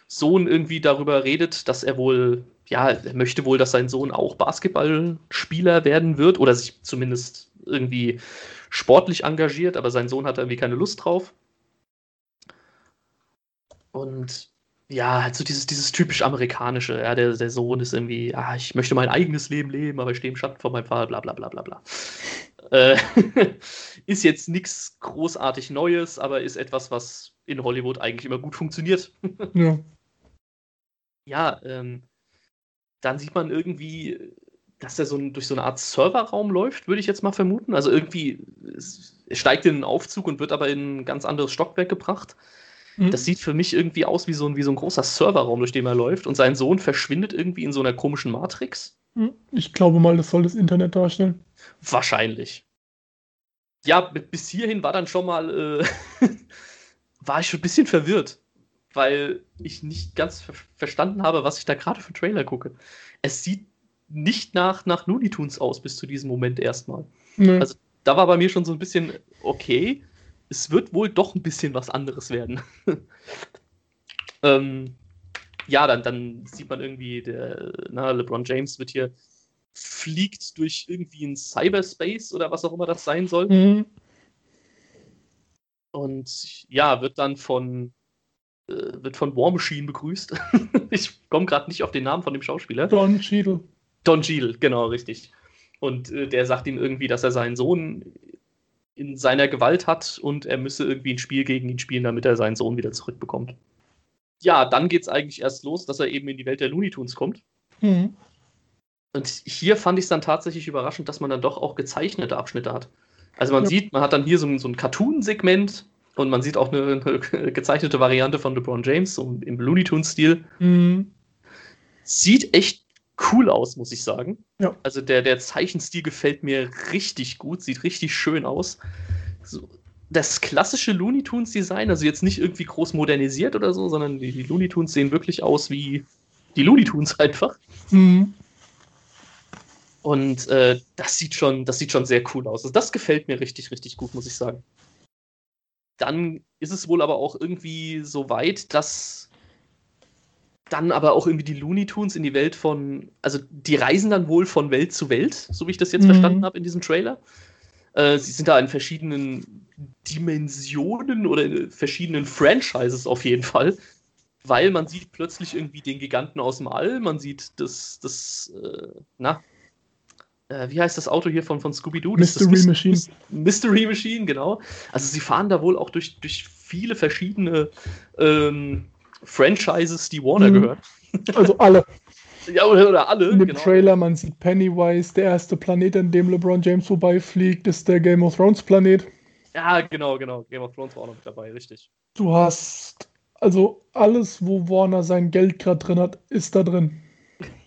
Sohn irgendwie darüber redet, dass er wohl, ja, er möchte wohl, dass sein Sohn auch Basketballspieler werden wird oder sich zumindest irgendwie sportlich engagiert, aber sein Sohn hat irgendwie keine Lust drauf. Und ja, halt so dieses, dieses typisch amerikanische, ja, der, der Sohn ist irgendwie, ah, ich möchte mein eigenes Leben leben, aber ich stehe im Schatten von meinem Vater, bla bla bla bla bla. Äh, ist jetzt nichts großartig Neues, aber ist etwas, was in Hollywood eigentlich immer gut funktioniert. ja. Ja, ähm, dann sieht man irgendwie, dass er so ein, durch so eine Art Serverraum läuft, würde ich jetzt mal vermuten. Also irgendwie steigt in einen Aufzug und wird aber in ein ganz anderes Stockwerk gebracht. Mhm. Das sieht für mich irgendwie aus wie so, ein, wie so ein großer Serverraum, durch den er läuft. Und sein Sohn verschwindet irgendwie in so einer komischen Matrix. Mhm. Ich glaube mal, das soll das Internet darstellen. Wahrscheinlich. Ja, bis hierhin war dann schon mal, äh, war ich schon ein bisschen verwirrt weil ich nicht ganz ver verstanden habe, was ich da gerade für Trailer gucke. Es sieht nicht nach, nach Looney Tunes aus bis zu diesem Moment erstmal. Nee. Also da war bei mir schon so ein bisschen, okay, es wird wohl doch ein bisschen was anderes werden. ähm, ja, dann, dann sieht man irgendwie, der na, LeBron James wird hier fliegt durch irgendwie ein Cyberspace oder was auch immer das sein soll. Mhm. Und ja, wird dann von äh, wird von War Machine begrüßt. ich komme gerade nicht auf den Namen von dem Schauspieler. Don Cheadle. Don Cheadle, genau, richtig. Und äh, der sagt ihm irgendwie, dass er seinen Sohn in seiner Gewalt hat und er müsse irgendwie ein Spiel gegen ihn spielen, damit er seinen Sohn wieder zurückbekommt. Ja, dann geht es eigentlich erst los, dass er eben in die Welt der Looney Tunes kommt. Mhm. Und hier fand ich es dann tatsächlich überraschend, dass man dann doch auch gezeichnete Abschnitte hat. Also man ja. sieht, man hat dann hier so, so ein Cartoon-Segment, und man sieht auch eine, eine gezeichnete Variante von LeBron James, so im Looney Tunes-Stil. Mhm. Sieht echt cool aus, muss ich sagen. Ja. Also der, der Zeichenstil gefällt mir richtig gut, sieht richtig schön aus. So, das klassische Looney Tunes Design, also jetzt nicht irgendwie groß modernisiert oder so, sondern die, die Looney Tunes sehen wirklich aus wie die Looney Tunes einfach. Mhm. Und äh, das sieht schon, das sieht schon sehr cool aus. Also das gefällt mir richtig, richtig gut, muss ich sagen dann ist es wohl aber auch irgendwie so weit, dass dann aber auch irgendwie die Looney Tunes in die Welt von, also die reisen dann wohl von Welt zu Welt, so wie ich das jetzt mhm. verstanden habe in diesem Trailer. Äh, sie sind da in verschiedenen Dimensionen oder in verschiedenen Franchises auf jeden Fall, weil man sieht plötzlich irgendwie den Giganten aus dem All, man sieht das, das, äh, na, äh, wie heißt das Auto hier von, von Scooby-Doo? Mystery das Machine. Mystery Machine, genau. Also sie fahren da wohl auch durch, durch viele verschiedene ähm, Franchises, die Warner mhm. gehören. Also alle. ja, oder, oder alle. In dem genau. Trailer, man sieht Pennywise, der erste Planet, an dem LeBron James vorbeifliegt, ist der Game of Thrones Planet. Ja, genau, genau. Game of Thrones war auch noch mit dabei, richtig. Du hast, also alles, wo Warner sein Geld gerade drin hat, ist da drin.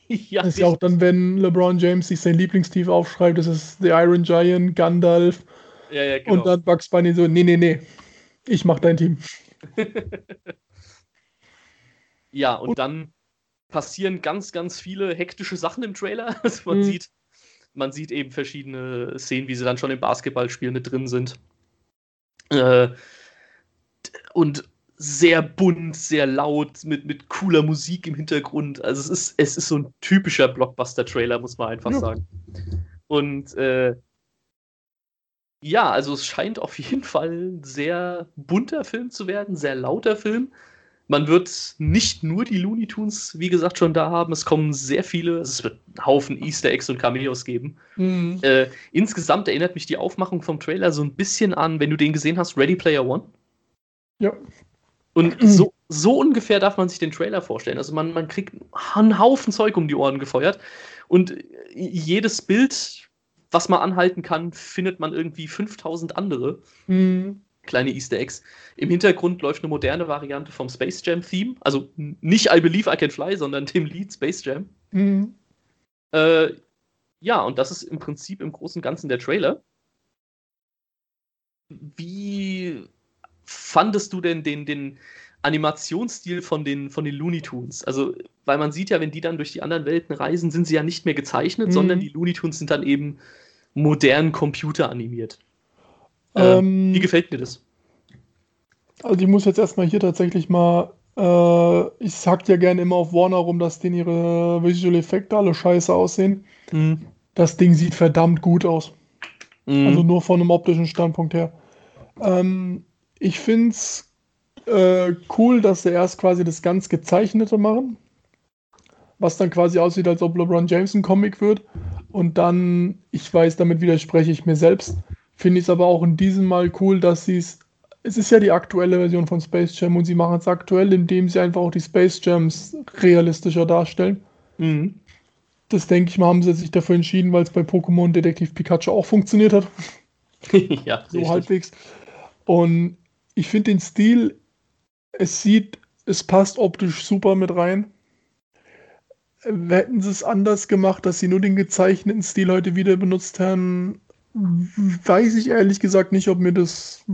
ja, das ist ja auch dann, wenn LeBron James sich sein Lieblingstief aufschreibt, das ist The Iron Giant, Gandalf. Ja, ja, genau. Und dann Bugs Bunny so, nee, nee, nee, ich mach dein Team. ja, und, und, dann passieren ganz, ganz viele hektische Sachen im Trailer. Also man, mhm. sieht, man sieht eben verschiedene Szenen, wie sie dann schon im Basketballspiel mit drin sind. Äh, und sehr bunt, sehr laut, mit, mit cooler Musik im Hintergrund. Also es ist, es ist so ein typischer Blockbuster-Trailer, muss man einfach ja. sagen. Und äh, ja, also es scheint auf jeden Fall ein sehr bunter Film zu werden, sehr lauter Film. Man wird nicht nur die Looney Tunes, wie gesagt, schon da haben. Es kommen sehr viele, es wird einen Haufen Easter Eggs und Cameos geben. Mhm. Äh, insgesamt erinnert mich die Aufmachung vom Trailer so ein bisschen an, wenn du den gesehen hast, Ready Player One. Ja. Und so, so ungefähr darf man sich den Trailer vorstellen. Also man, man kriegt einen Haufen Zeug um die Ohren gefeuert. Und jedes Bild, was man anhalten kann, findet man irgendwie 5000 andere. Mhm. Kleine Easter Eggs. Im Hintergrund läuft eine moderne Variante vom Space Jam Theme. Also nicht I Believe I Can Fly, sondern dem Lied Space Jam. Mhm. Äh, Ja, und das ist im Prinzip im Großen und Ganzen der Trailer. Wie fandest du denn den, den Animationsstil von den, von den Looney Tunes? Also, weil man sieht ja, wenn die dann durch die anderen Welten reisen, sind sie ja nicht mehr gezeichnet, mhm. sondern die Looney Tunes sind dann eben modern computeranimiert. Ähm, ähm, wie gefällt mir das? Also ich muss jetzt erstmal hier tatsächlich mal, äh, ich sag ja gerne immer auf Warner rum, dass denen ihre Visual Effekte alle scheiße aussehen. Mhm. Das Ding sieht verdammt gut aus. Mhm. Also nur von einem optischen Standpunkt her. Ähm, ich finde es äh, cool, dass sie erst quasi das ganz Gezeichnete machen. Was dann quasi aussieht, als ob LeBron James ein Comic wird. Und dann, ich weiß, damit widerspreche ich mir selbst, finde ich es aber auch in diesem Mal cool, dass sie es es ist ja die aktuelle Version von Space Jam und sie machen es aktuell, indem sie einfach auch die Space Jams realistischer darstellen. Mhm. Das denke ich mal, haben sie sich dafür entschieden, weil es bei Pokémon Detektiv Pikachu auch funktioniert hat. ja, so richtig. halbwegs. Und ich finde den Stil, es sieht, es passt optisch super mit rein. Hätten sie es anders gemacht, dass sie nur den gezeichneten Stil heute wieder benutzt haben, weiß ich ehrlich gesagt nicht, ob mir das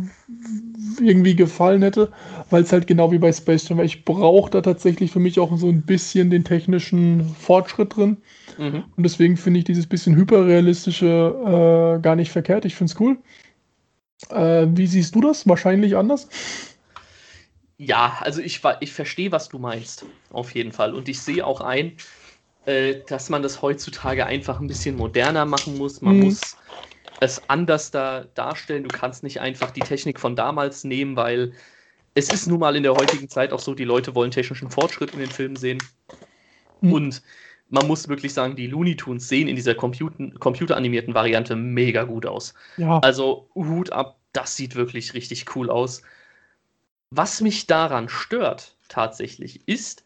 irgendwie gefallen hätte, weil es halt genau wie bei Space Jam war. Ich brauche da tatsächlich für mich auch so ein bisschen den technischen Fortschritt drin. Mhm. Und deswegen finde ich dieses bisschen hyperrealistische äh, gar nicht verkehrt. Ich finde es cool. Äh, wie siehst du das? Wahrscheinlich anders? Ja, also ich, ich verstehe, was du meinst. Auf jeden Fall. Und ich sehe auch ein, äh, dass man das heutzutage einfach ein bisschen moderner machen muss. Man mhm. muss es anders da darstellen. Du kannst nicht einfach die Technik von damals nehmen, weil es ist nun mal in der heutigen Zeit auch so, die Leute wollen technischen Fortschritt in den Filmen sehen. Mhm. Und man muss wirklich sagen, die Looney Tunes sehen in dieser Computer computeranimierten Variante mega gut aus. Ja. Also Hut ab, das sieht wirklich richtig cool aus. Was mich daran stört tatsächlich ist,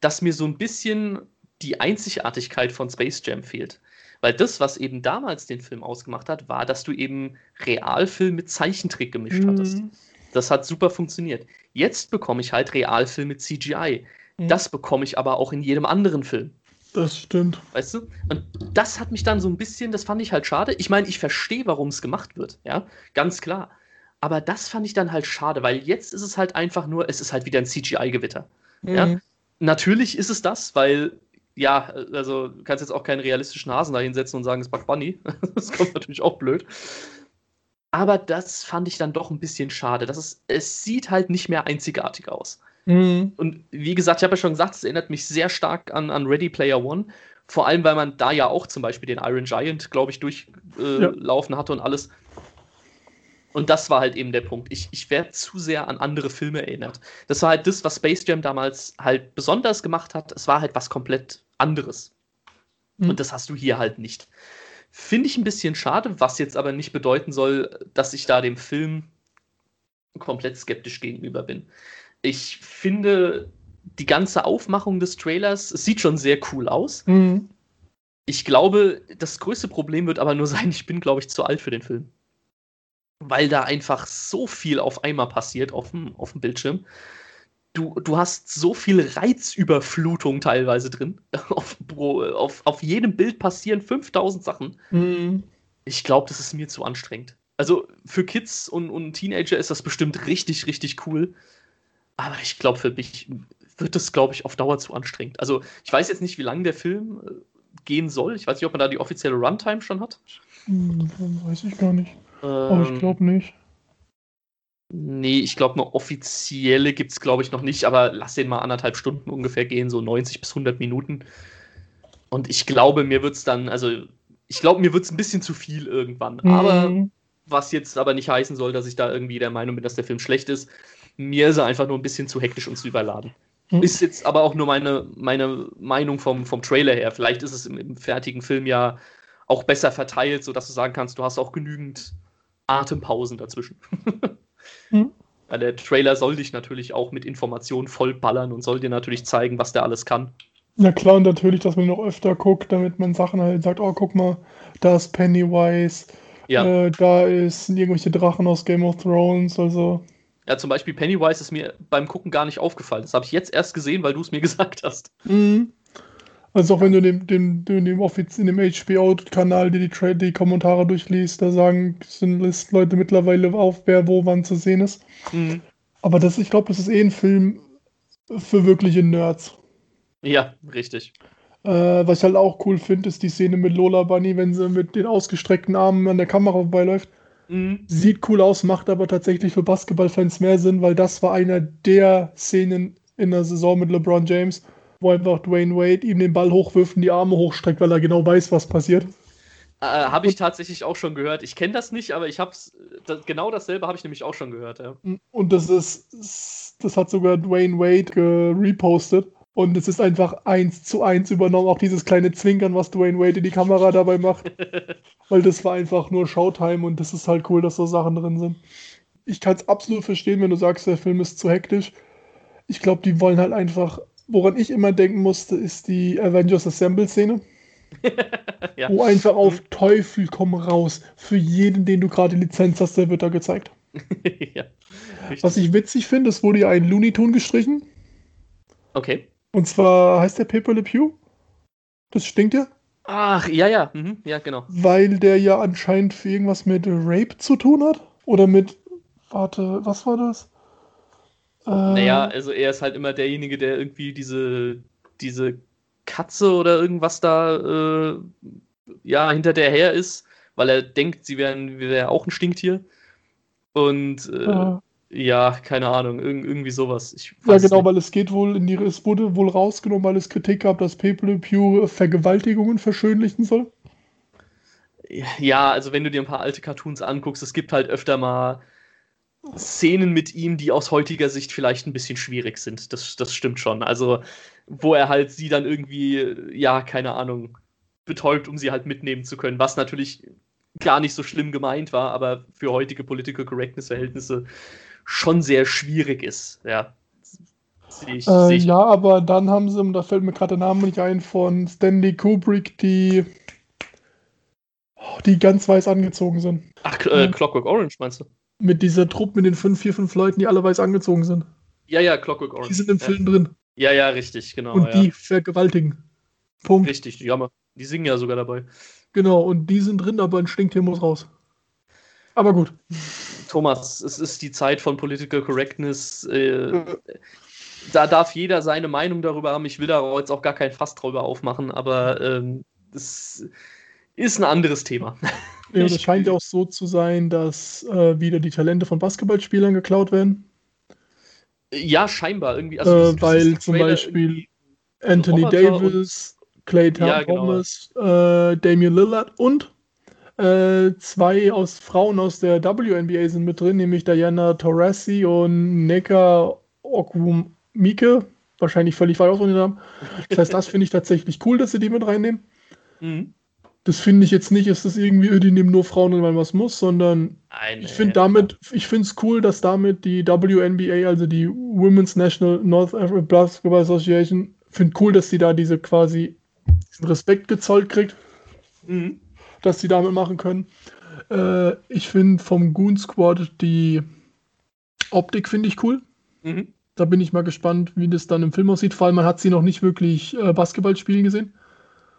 dass mir so ein bisschen die Einzigartigkeit von Space Jam fehlt. Weil das, was eben damals den Film ausgemacht hat, war, dass du eben Realfilm mit Zeichentrick gemischt mhm. hattest. Das hat super funktioniert. Jetzt bekomme ich halt Realfilm mit CGI. Mhm. Das bekomme ich aber auch in jedem anderen Film. Das stimmt. Weißt du? Und das hat mich dann so ein bisschen, das fand ich halt schade. Ich meine, ich verstehe, warum es gemacht wird, ja, ganz klar. Aber das fand ich dann halt schade, weil jetzt ist es halt einfach nur, es ist halt wieder ein CGI-Gewitter. Mhm. Ja? Natürlich ist es das, weil ja, also du kannst jetzt auch keinen realistischen Hasen da hinsetzen und sagen, es ist Bug Bunny. das kommt natürlich auch blöd. Aber das fand ich dann doch ein bisschen schade. Das ist, es sieht halt nicht mehr einzigartig aus. Mhm. Und wie gesagt, ich habe ja schon gesagt, es erinnert mich sehr stark an, an Ready Player One. Vor allem, weil man da ja auch zum Beispiel den Iron Giant, glaube ich, durchlaufen äh, ja. hatte und alles. Und das war halt eben der Punkt. Ich, ich werde zu sehr an andere Filme erinnert. Das war halt das, was Space Jam damals halt besonders gemacht hat. Es war halt was komplett anderes. Mhm. Und das hast du hier halt nicht. Finde ich ein bisschen schade, was jetzt aber nicht bedeuten soll, dass ich da dem Film komplett skeptisch gegenüber bin. Ich finde die ganze Aufmachung des Trailers, es sieht schon sehr cool aus. Mhm. Ich glaube, das größte Problem wird aber nur sein, ich bin, glaube ich, zu alt für den Film weil da einfach so viel auf einmal passiert auf dem, auf dem Bildschirm. Du, du hast so viel Reizüberflutung teilweise drin. auf, auf, auf jedem Bild passieren 5000 Sachen. Mhm. Ich glaube, das ist mir zu anstrengend. Also für Kids und, und Teenager ist das bestimmt richtig, richtig cool. Aber ich glaube, für mich wird das, glaube ich, auf Dauer zu anstrengend. Also ich weiß jetzt nicht, wie lange der Film äh, gehen soll. Ich weiß nicht, ob man da die offizielle Runtime schon hat. Hm, weiß ich gar nicht. Aber ich ähm, glaube nicht. Nee, ich glaube, eine offizielle gibt es, glaube ich, noch nicht, aber lass den mal anderthalb Stunden ungefähr gehen, so 90 bis 100 Minuten. Und ich glaube, mir wird es dann, also ich glaube, mir wird es ein bisschen zu viel irgendwann. Mhm. Aber was jetzt aber nicht heißen soll, dass ich da irgendwie der Meinung bin, dass der Film schlecht ist. Mir ist er einfach nur ein bisschen zu hektisch und zu überladen. Mhm. Ist jetzt aber auch nur meine, meine Meinung vom, vom Trailer her. Vielleicht ist es im, im fertigen Film ja auch besser verteilt, sodass du sagen kannst, du hast auch genügend Atempausen dazwischen. hm? ja, der Trailer soll dich natürlich auch mit Informationen vollballern und soll dir natürlich zeigen, was der alles kann. Ja klar, und natürlich, dass man noch öfter guckt, damit man Sachen halt sagt, oh, guck mal, da ist Pennywise, ja. äh, da ist irgendwelche Drachen aus Game of Thrones, also. Ja, zum Beispiel Pennywise ist mir beim Gucken gar nicht aufgefallen. Das habe ich jetzt erst gesehen, weil du es mir gesagt hast. Mhm. Also auch wenn du dem, dem, dem, dem Offiz in dem HBO-Kanal die, die, die Kommentare durchliest, da sagen sind Leute mittlerweile auf, wer wo wann zu sehen ist. Mhm. Aber das, ich glaube, das ist eh ein Film für wirkliche Nerds. Ja, richtig. Äh, was ich halt auch cool finde, ist die Szene mit Lola Bunny, wenn sie mit den ausgestreckten Armen an der Kamera vorbeiläuft. Mhm. Sieht cool aus, macht aber tatsächlich für Basketballfans mehr Sinn, weil das war einer der Szenen in der Saison mit LeBron James, wo einfach Dwayne Wade ihm den Ball hochwirft und die Arme hochstreckt, weil er genau weiß, was passiert. Äh, habe ich tatsächlich auch schon gehört. Ich kenne das nicht, aber ich habe das, genau dasselbe habe ich nämlich auch schon gehört. Ja. Und das ist, das hat sogar Dwayne Wade repostet. Und es ist einfach eins zu eins übernommen, auch dieses kleine Zwinkern, was Dwayne Wade in die Kamera dabei macht. Weil das war einfach nur Showtime und das ist halt cool, dass so Sachen drin sind. Ich kann es absolut verstehen, wenn du sagst, der Film ist zu hektisch. Ich glaube, die wollen halt einfach, woran ich immer denken musste, ist die Avengers Assemble-Szene. ja. Wo einfach auf. Teufel komm raus. Für jeden, den du gerade Lizenz hast, der wird da gezeigt. ja, Was ich witzig finde, es wurde ja ein Looney Tune gestrichen. Okay. Und zwar heißt der Paper Le Pew. Das stinkt ja. Ach, ja, ja. Mhm. Ja, genau. Weil der ja anscheinend für irgendwas mit Rape zu tun hat. Oder mit. Warte, was war das? Äh, naja, also er ist halt immer derjenige, der irgendwie diese, diese Katze oder irgendwas da äh, ja, hinter der her ist, weil er denkt, sie wären wär auch ein Stinktier. Und äh, ja. Ja, keine Ahnung, Ir irgendwie sowas. Ja, genau, nicht. weil es geht wohl in die, es wurde wohl rausgenommen, weil es Kritik gab, dass Pepe Pew Vergewaltigungen verschönlichen soll. Ja, also wenn du dir ein paar alte Cartoons anguckst, es gibt halt öfter mal Szenen mit ihm, die aus heutiger Sicht vielleicht ein bisschen schwierig sind. Das, das stimmt schon. Also, wo er halt sie dann irgendwie, ja, keine Ahnung, betäubt, um sie halt mitnehmen zu können, was natürlich gar nicht so schlimm gemeint war, aber für heutige Political Correctness-Verhältnisse schon sehr schwierig ist. Ja. Ich, äh, ja, aber dann haben sie, da fällt mir gerade der Name nicht ein, von Stanley Kubrick, die, die ganz weiß angezogen sind. Ach, äh, Clockwork Orange meinst du? Mit dieser Truppe mit den fünf, vier, fünf Leuten, die alle weiß angezogen sind. Ja, ja, Clockwork Orange. Die sind im ja. Film drin. Ja, ja, richtig, genau. Und ja. die vergewaltigen. Punkt. Richtig, die, haben, die singen ja sogar dabei. Genau, und die sind drin, aber ein Stinktier muss raus. Aber gut. Thomas, es ist die Zeit von Political Correctness. Äh, da darf jeder seine Meinung darüber haben. Ich will da jetzt auch gar kein Fass drüber aufmachen, aber ähm, das ist ein anderes Thema. Ja, es scheint ja auch so zu sein, dass äh, wieder die Talente von Basketballspielern geklaut werden. Ja, scheinbar irgendwie. Also, äh, weil zum Beispiel Anthony Davis, Clay ja, genau. Thomas, genau. äh, Damian Lillard und äh, zwei aus Frauen aus der WNBA sind mit drin, nämlich Diana Taurasi und Neka Okwumike. Wahrscheinlich völlig falsch aus den Namen. Das heißt, das finde ich tatsächlich cool, dass sie die mit reinnehmen. Mhm. Das finde ich jetzt nicht, ist das irgendwie, die nehmen nur Frauen, weil man was muss, sondern Nein, ich finde damit, ich finde es cool, dass damit die WNBA, also die Women's National North African Basketball Association, finde cool, dass sie da diese quasi Respekt gezollt kriegt. Mhm dass sie damit machen können. Äh, ich finde vom Goon Squad die Optik finde ich cool. Mhm. Da bin ich mal gespannt, wie das dann im Film aussieht. Vor allem, man hat sie noch nicht wirklich äh, Basketball spielen gesehen.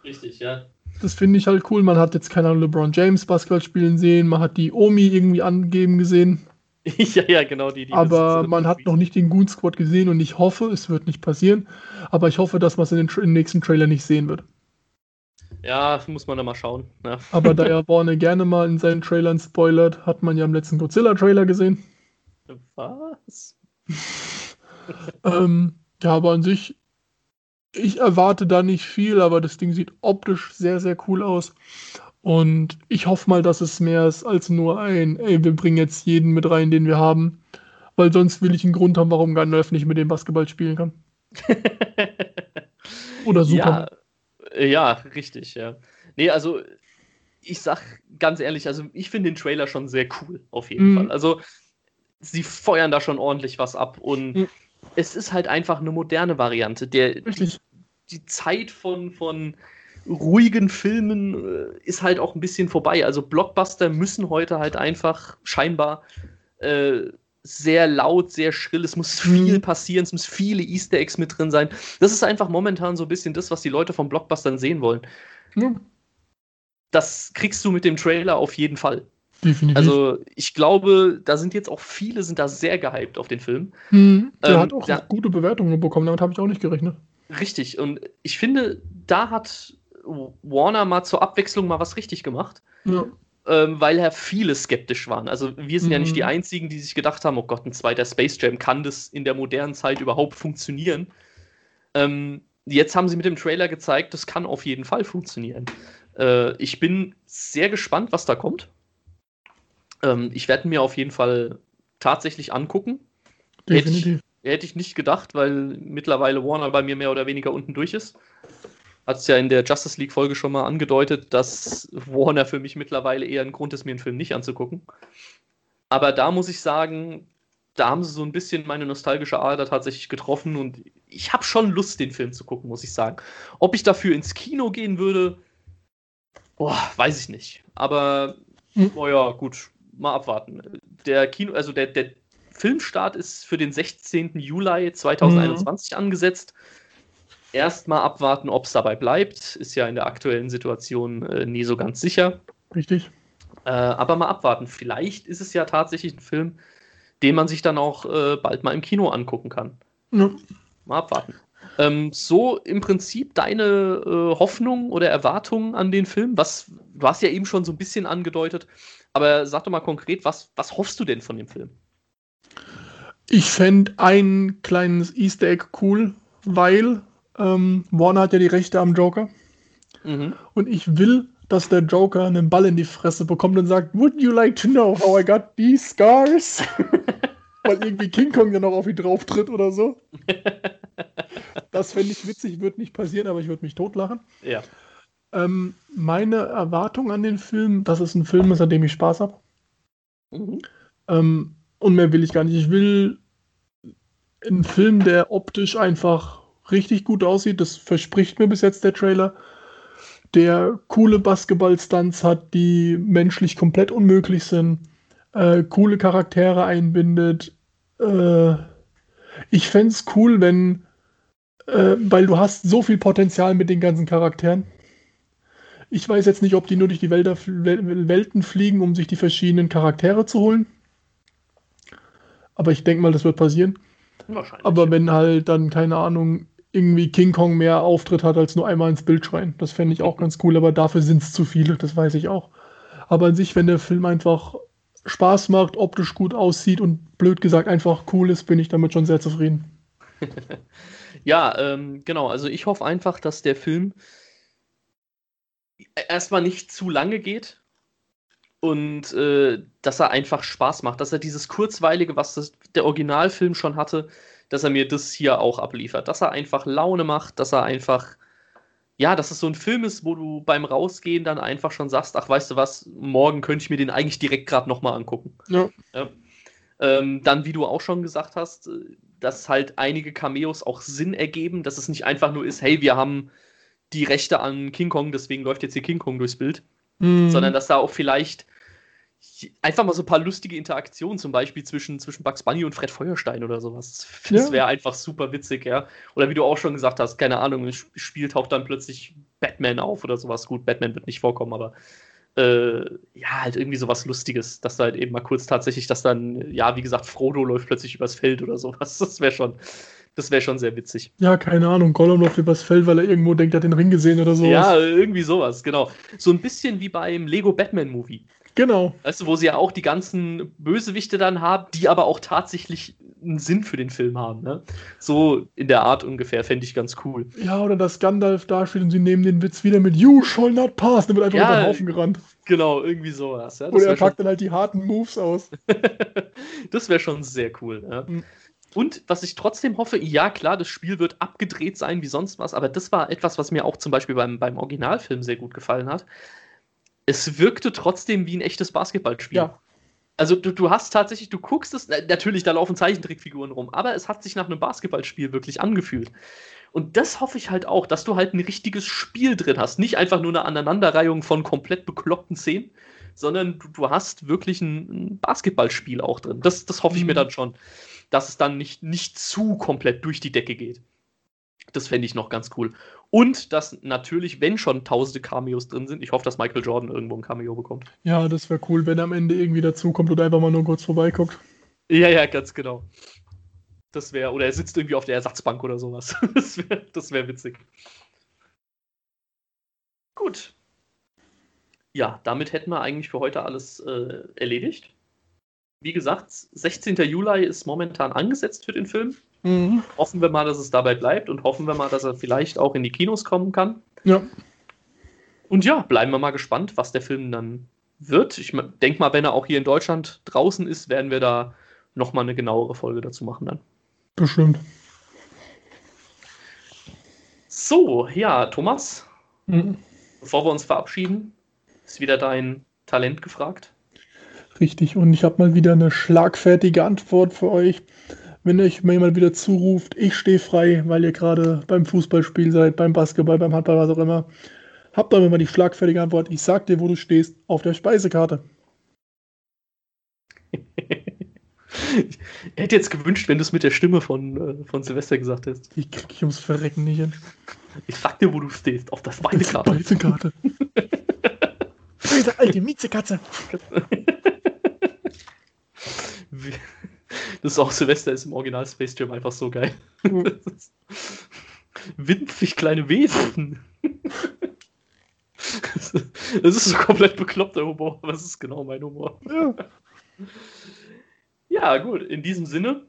Richtig, ja. Das finde ich halt cool. Man hat jetzt keine Ahnung, LeBron James Basketball spielen sehen. Man hat die Omi irgendwie angeben gesehen. ja, ja, genau die. die aber man hat noch nicht den Goon Squad gesehen und ich hoffe, es wird nicht passieren. Aber ich hoffe, dass man es in den, in den nächsten Trailer nicht sehen wird. Ja, muss man da mal schauen. Ja. Aber da er Warne gerne mal in seinen Trailern spoilert, hat man ja im letzten Godzilla-Trailer gesehen. Was? ähm, ja, aber an sich, ich erwarte da nicht viel, aber das Ding sieht optisch sehr, sehr cool aus. Und ich hoffe mal, dass es mehr ist als nur ein, ey, wir bringen jetzt jeden mit rein, den wir haben. Weil sonst will ich einen Grund haben, warum Gandalf nicht mit dem Basketball spielen kann. Oder Superman. Ja. Äh, ja, richtig, ja. Nee, also ich sag ganz ehrlich, also ich finde den Trailer schon sehr cool, auf jeden mhm. Fall. Also sie feuern da schon ordentlich was ab und mhm. es ist halt einfach eine moderne Variante. Der, die, die, Zeit von, von ruhigen Filmen äh, ist halt auch ein bisschen vorbei. Also Blockbuster müssen heute halt einfach scheinbar äh, sehr laut, sehr schrill, es muss viel mhm. passieren, es muss viele Easter Eggs mit drin sein. Das ist einfach momentan so ein bisschen das, was die Leute vom Blockbustern sehen wollen. Mhm. Das kriegst du mit dem Trailer auf jeden Fall. Definitiv. Also ich glaube, da sind jetzt auch viele, sind da sehr gehypt auf den Film. Mhm. Der ähm, hat auch da, gute Bewertungen bekommen, damit habe ich auch nicht gerechnet. Richtig, und ich finde, da hat Warner mal zur Abwechslung mal was richtig gemacht. Ja. Ähm, weil ja viele skeptisch waren. Also wir sind mhm. ja nicht die mhm. Einzigen, die sich gedacht haben, oh Gott, ein zweiter Space Jam, kann das in der modernen Zeit überhaupt funktionieren? Ähm, jetzt haben sie mit dem Trailer gezeigt, das kann auf jeden Fall funktionieren. Äh, ich bin sehr gespannt, was da kommt. Ähm, ich werde mir auf jeden Fall tatsächlich angucken. Definitiv. Hätte ich, hätte ich nicht gedacht, weil mittlerweile Warner bei mir mehr oder weniger unten durch ist hat es ja in der Justice League-Folge schon mal angedeutet, dass Warner für mich mittlerweile eher ein Grund ist, mir einen Film nicht anzugucken. Aber da muss ich sagen, da haben sie so ein bisschen meine nostalgische Ader tatsächlich getroffen und ich habe schon Lust, den Film zu gucken, muss ich sagen. Ob ich dafür ins Kino gehen würde, boah, weiß ich nicht. Aber, hm. oh ja, gut, mal abwarten. Der Kino, also der, der Filmstart ist für den 16. Juli 2021 mhm. angesetzt erstmal abwarten, ob es dabei bleibt. Ist ja in der aktuellen Situation äh, nie so ganz sicher. Richtig. Äh, aber mal abwarten. Vielleicht ist es ja tatsächlich ein Film, den man sich dann auch äh, bald mal im Kino angucken kann. Ja. Mal abwarten. Ähm, so im Prinzip deine äh, Hoffnung oder Erwartungen an den Film? Was, du hast ja eben schon so ein bisschen angedeutet, aber sag doch mal konkret, was, was hoffst du denn von dem Film? Ich fände ein kleines Easter Egg cool, weil ähm, Warner hat ja die Rechte am Joker. Mhm. Und ich will, dass der Joker einen Ball in die Fresse bekommt und sagt, Would you like to know how I got these scars? Weil irgendwie King Kong ja noch auf ihn drauf tritt oder so. das fände ich witzig, wird nicht passieren, aber ich würde mich totlachen. Ja. Ähm, meine Erwartung an den Film, dass es ein Film ist, an dem ich Spaß habe. Mhm. Ähm, und mehr will ich gar nicht. Ich will einen Film, der optisch einfach richtig gut aussieht. Das verspricht mir bis jetzt der Trailer. Der coole Basketball-Stunts hat, die menschlich komplett unmöglich sind. Äh, coole Charaktere einbindet. Äh, ich fände es cool, wenn, äh, weil du hast so viel Potenzial mit den ganzen Charakteren. Ich weiß jetzt nicht, ob die nur durch die Wälder, Welten fliegen, um sich die verschiedenen Charaktere zu holen. Aber ich denke mal, das wird passieren. Wahrscheinlich. Aber wenn halt dann, keine Ahnung, irgendwie King Kong mehr Auftritt hat, als nur einmal ins Bild schreien. Das fände ich auch ganz cool, aber dafür sind es zu viele, das weiß ich auch. Aber an sich, wenn der Film einfach Spaß macht, optisch gut aussieht und blöd gesagt einfach cool ist, bin ich damit schon sehr zufrieden. ja, ähm, genau. Also ich hoffe einfach, dass der Film erstmal nicht zu lange geht und äh, dass er einfach Spaß macht, dass er dieses kurzweilige, was das, der Originalfilm schon hatte, dass er mir das hier auch abliefert. Dass er einfach Laune macht, dass er einfach, ja, dass es so ein Film ist, wo du beim Rausgehen dann einfach schon sagst, ach, weißt du was, morgen könnte ich mir den eigentlich direkt gerade nochmal angucken. Ja. ja. Ähm, dann, wie du auch schon gesagt hast, dass halt einige Cameos auch Sinn ergeben, dass es nicht einfach nur ist, hey, wir haben die Rechte an King Kong, deswegen läuft jetzt hier King Kong durchs Bild, mhm. sondern dass da auch vielleicht einfach mal so ein paar lustige Interaktionen, zum Beispiel zwischen, zwischen Bugs Bunny und Fred Feuerstein oder sowas. Das wäre einfach super witzig, ja. Oder wie du auch schon gesagt hast, keine Ahnung, im Spiel taucht dann plötzlich Batman auf oder sowas. Gut, Batman wird nicht vorkommen, aber äh, ja, halt irgendwie sowas Lustiges, dass da halt eben mal kurz tatsächlich, dass dann, ja, wie gesagt, Frodo läuft plötzlich übers Feld oder sowas. Das wäre schon, das wäre schon sehr witzig. Ja, keine Ahnung. Gollum läuft übers Feld, weil er irgendwo denkt, er hat den Ring gesehen oder sowas. Ja, irgendwie sowas, genau. So ein bisschen wie beim Lego Batman Movie. Genau. Weißt du, wo sie ja auch die ganzen Bösewichte dann haben, die aber auch tatsächlich einen Sinn für den Film haben. Ne? So in der Art ungefähr, fände ich ganz cool. Ja, oder dass Gandalf da steht und sie nehmen den Witz wieder mit You shall not pass. Dann wird einfach ja, unter den Haufen gerannt. Genau, irgendwie sowas. Ja, oder er packt schon... dann halt die harten Moves aus. das wäre schon sehr cool. Ja. Mhm. Und was ich trotzdem hoffe, ja klar, das Spiel wird abgedreht sein wie sonst was, aber das war etwas, was mir auch zum Beispiel beim, beim Originalfilm sehr gut gefallen hat es wirkte trotzdem wie ein echtes Basketballspiel. Ja. Also du, du hast tatsächlich, du guckst es, natürlich, da laufen Zeichentrickfiguren rum, aber es hat sich nach einem Basketballspiel wirklich angefühlt. Und das hoffe ich halt auch, dass du halt ein richtiges Spiel drin hast. Nicht einfach nur eine Aneinanderreihung von komplett bekloppten Szenen, sondern du, du hast wirklich ein, Basketballspiel auch drin. Das, das hoffe ich mhm. mir dann schon, dass es dann nicht, nicht zu komplett durch die Decke geht. Das fände ich noch ganz cool. Und dass natürlich, wenn schon tausende Cameos drin sind, ich hoffe, dass Michael Jordan irgendwo ein Cameo bekommt. Ja, das wäre cool, wenn er am Ende irgendwie dazukommt oder einfach mal nur kurz vorbeiguckt. Ja, ja, ganz genau. Das wäre, oder er sitzt irgendwie auf der Ersatzbank oder sowas. Das wäre das wär witzig. Gut. Ja, damit hätten wir eigentlich für heute alles äh, erledigt. Wie gesagt, 16. Juli ist momentan angesetzt für den Film. Mhm. Hoffen wir mal, dass es dabei bleibt und hoffen wir mal, dass er vielleicht auch in die Kinos kommen kann. Ja. Und ja, bleiben wir mal gespannt, was der Film dann wird. Ich denke mal, wenn er auch hier in Deutschland draußen ist, werden wir da nochmal eine genauere Folge dazu machen dann. Bestimmt. So, ja, Thomas, mhm. bevor wir uns verabschieden, ist wieder dein Talent gefragt. Richtig, und ich habe mal wieder eine schlagfertige Antwort für euch wenn euch mal jemand wieder zuruft, ich stehe frei, weil ihr gerade beim Fußballspiel seid, beim Basketball, beim Handball, was auch immer, habt aber immer die schlagfertige Antwort, ich sag dir, wo du stehst, auf der Speisekarte. ich hätte jetzt gewünscht, wenn du es mit der Stimme von, äh, von Silvester gesagt hättest. Ich krieg ich ums Verrecken nicht hin. Ich sag dir, wo du stehst, auf der Speisekarte. Speisekarte. Diese alte Miezekatze. Das ist auch Silvester ist im Original Space Jam einfach so geil. Mhm. Winzig kleine Wesen. Das ist so komplett bekloppter Humor, aber es ist genau mein Humor. Ja. ja, gut, in diesem Sinne.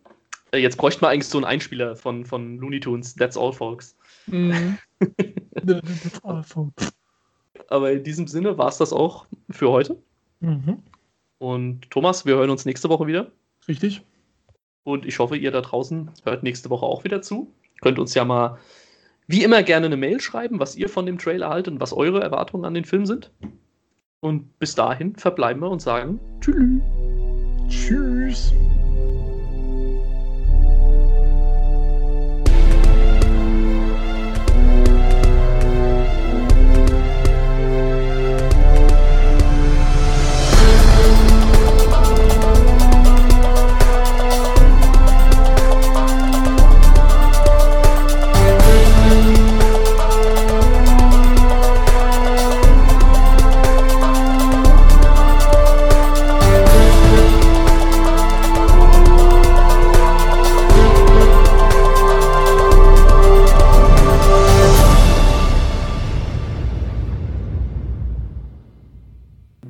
Äh, jetzt bräuchte man eigentlich so einen Einspieler von, von Looney Tunes, That's All Folks. Mhm. That's all, folks. Aber in diesem Sinne war es das auch für heute. Mhm. Und Thomas, wir hören uns nächste Woche wieder. Richtig. Und ich hoffe, ihr da draußen hört nächste Woche auch wieder zu. Könnt uns ja mal wie immer gerne eine Mail schreiben, was ihr von dem Trailer haltet und was eure Erwartungen an den Film sind. Und bis dahin verbleiben wir und sagen Tschüss. Tschüss.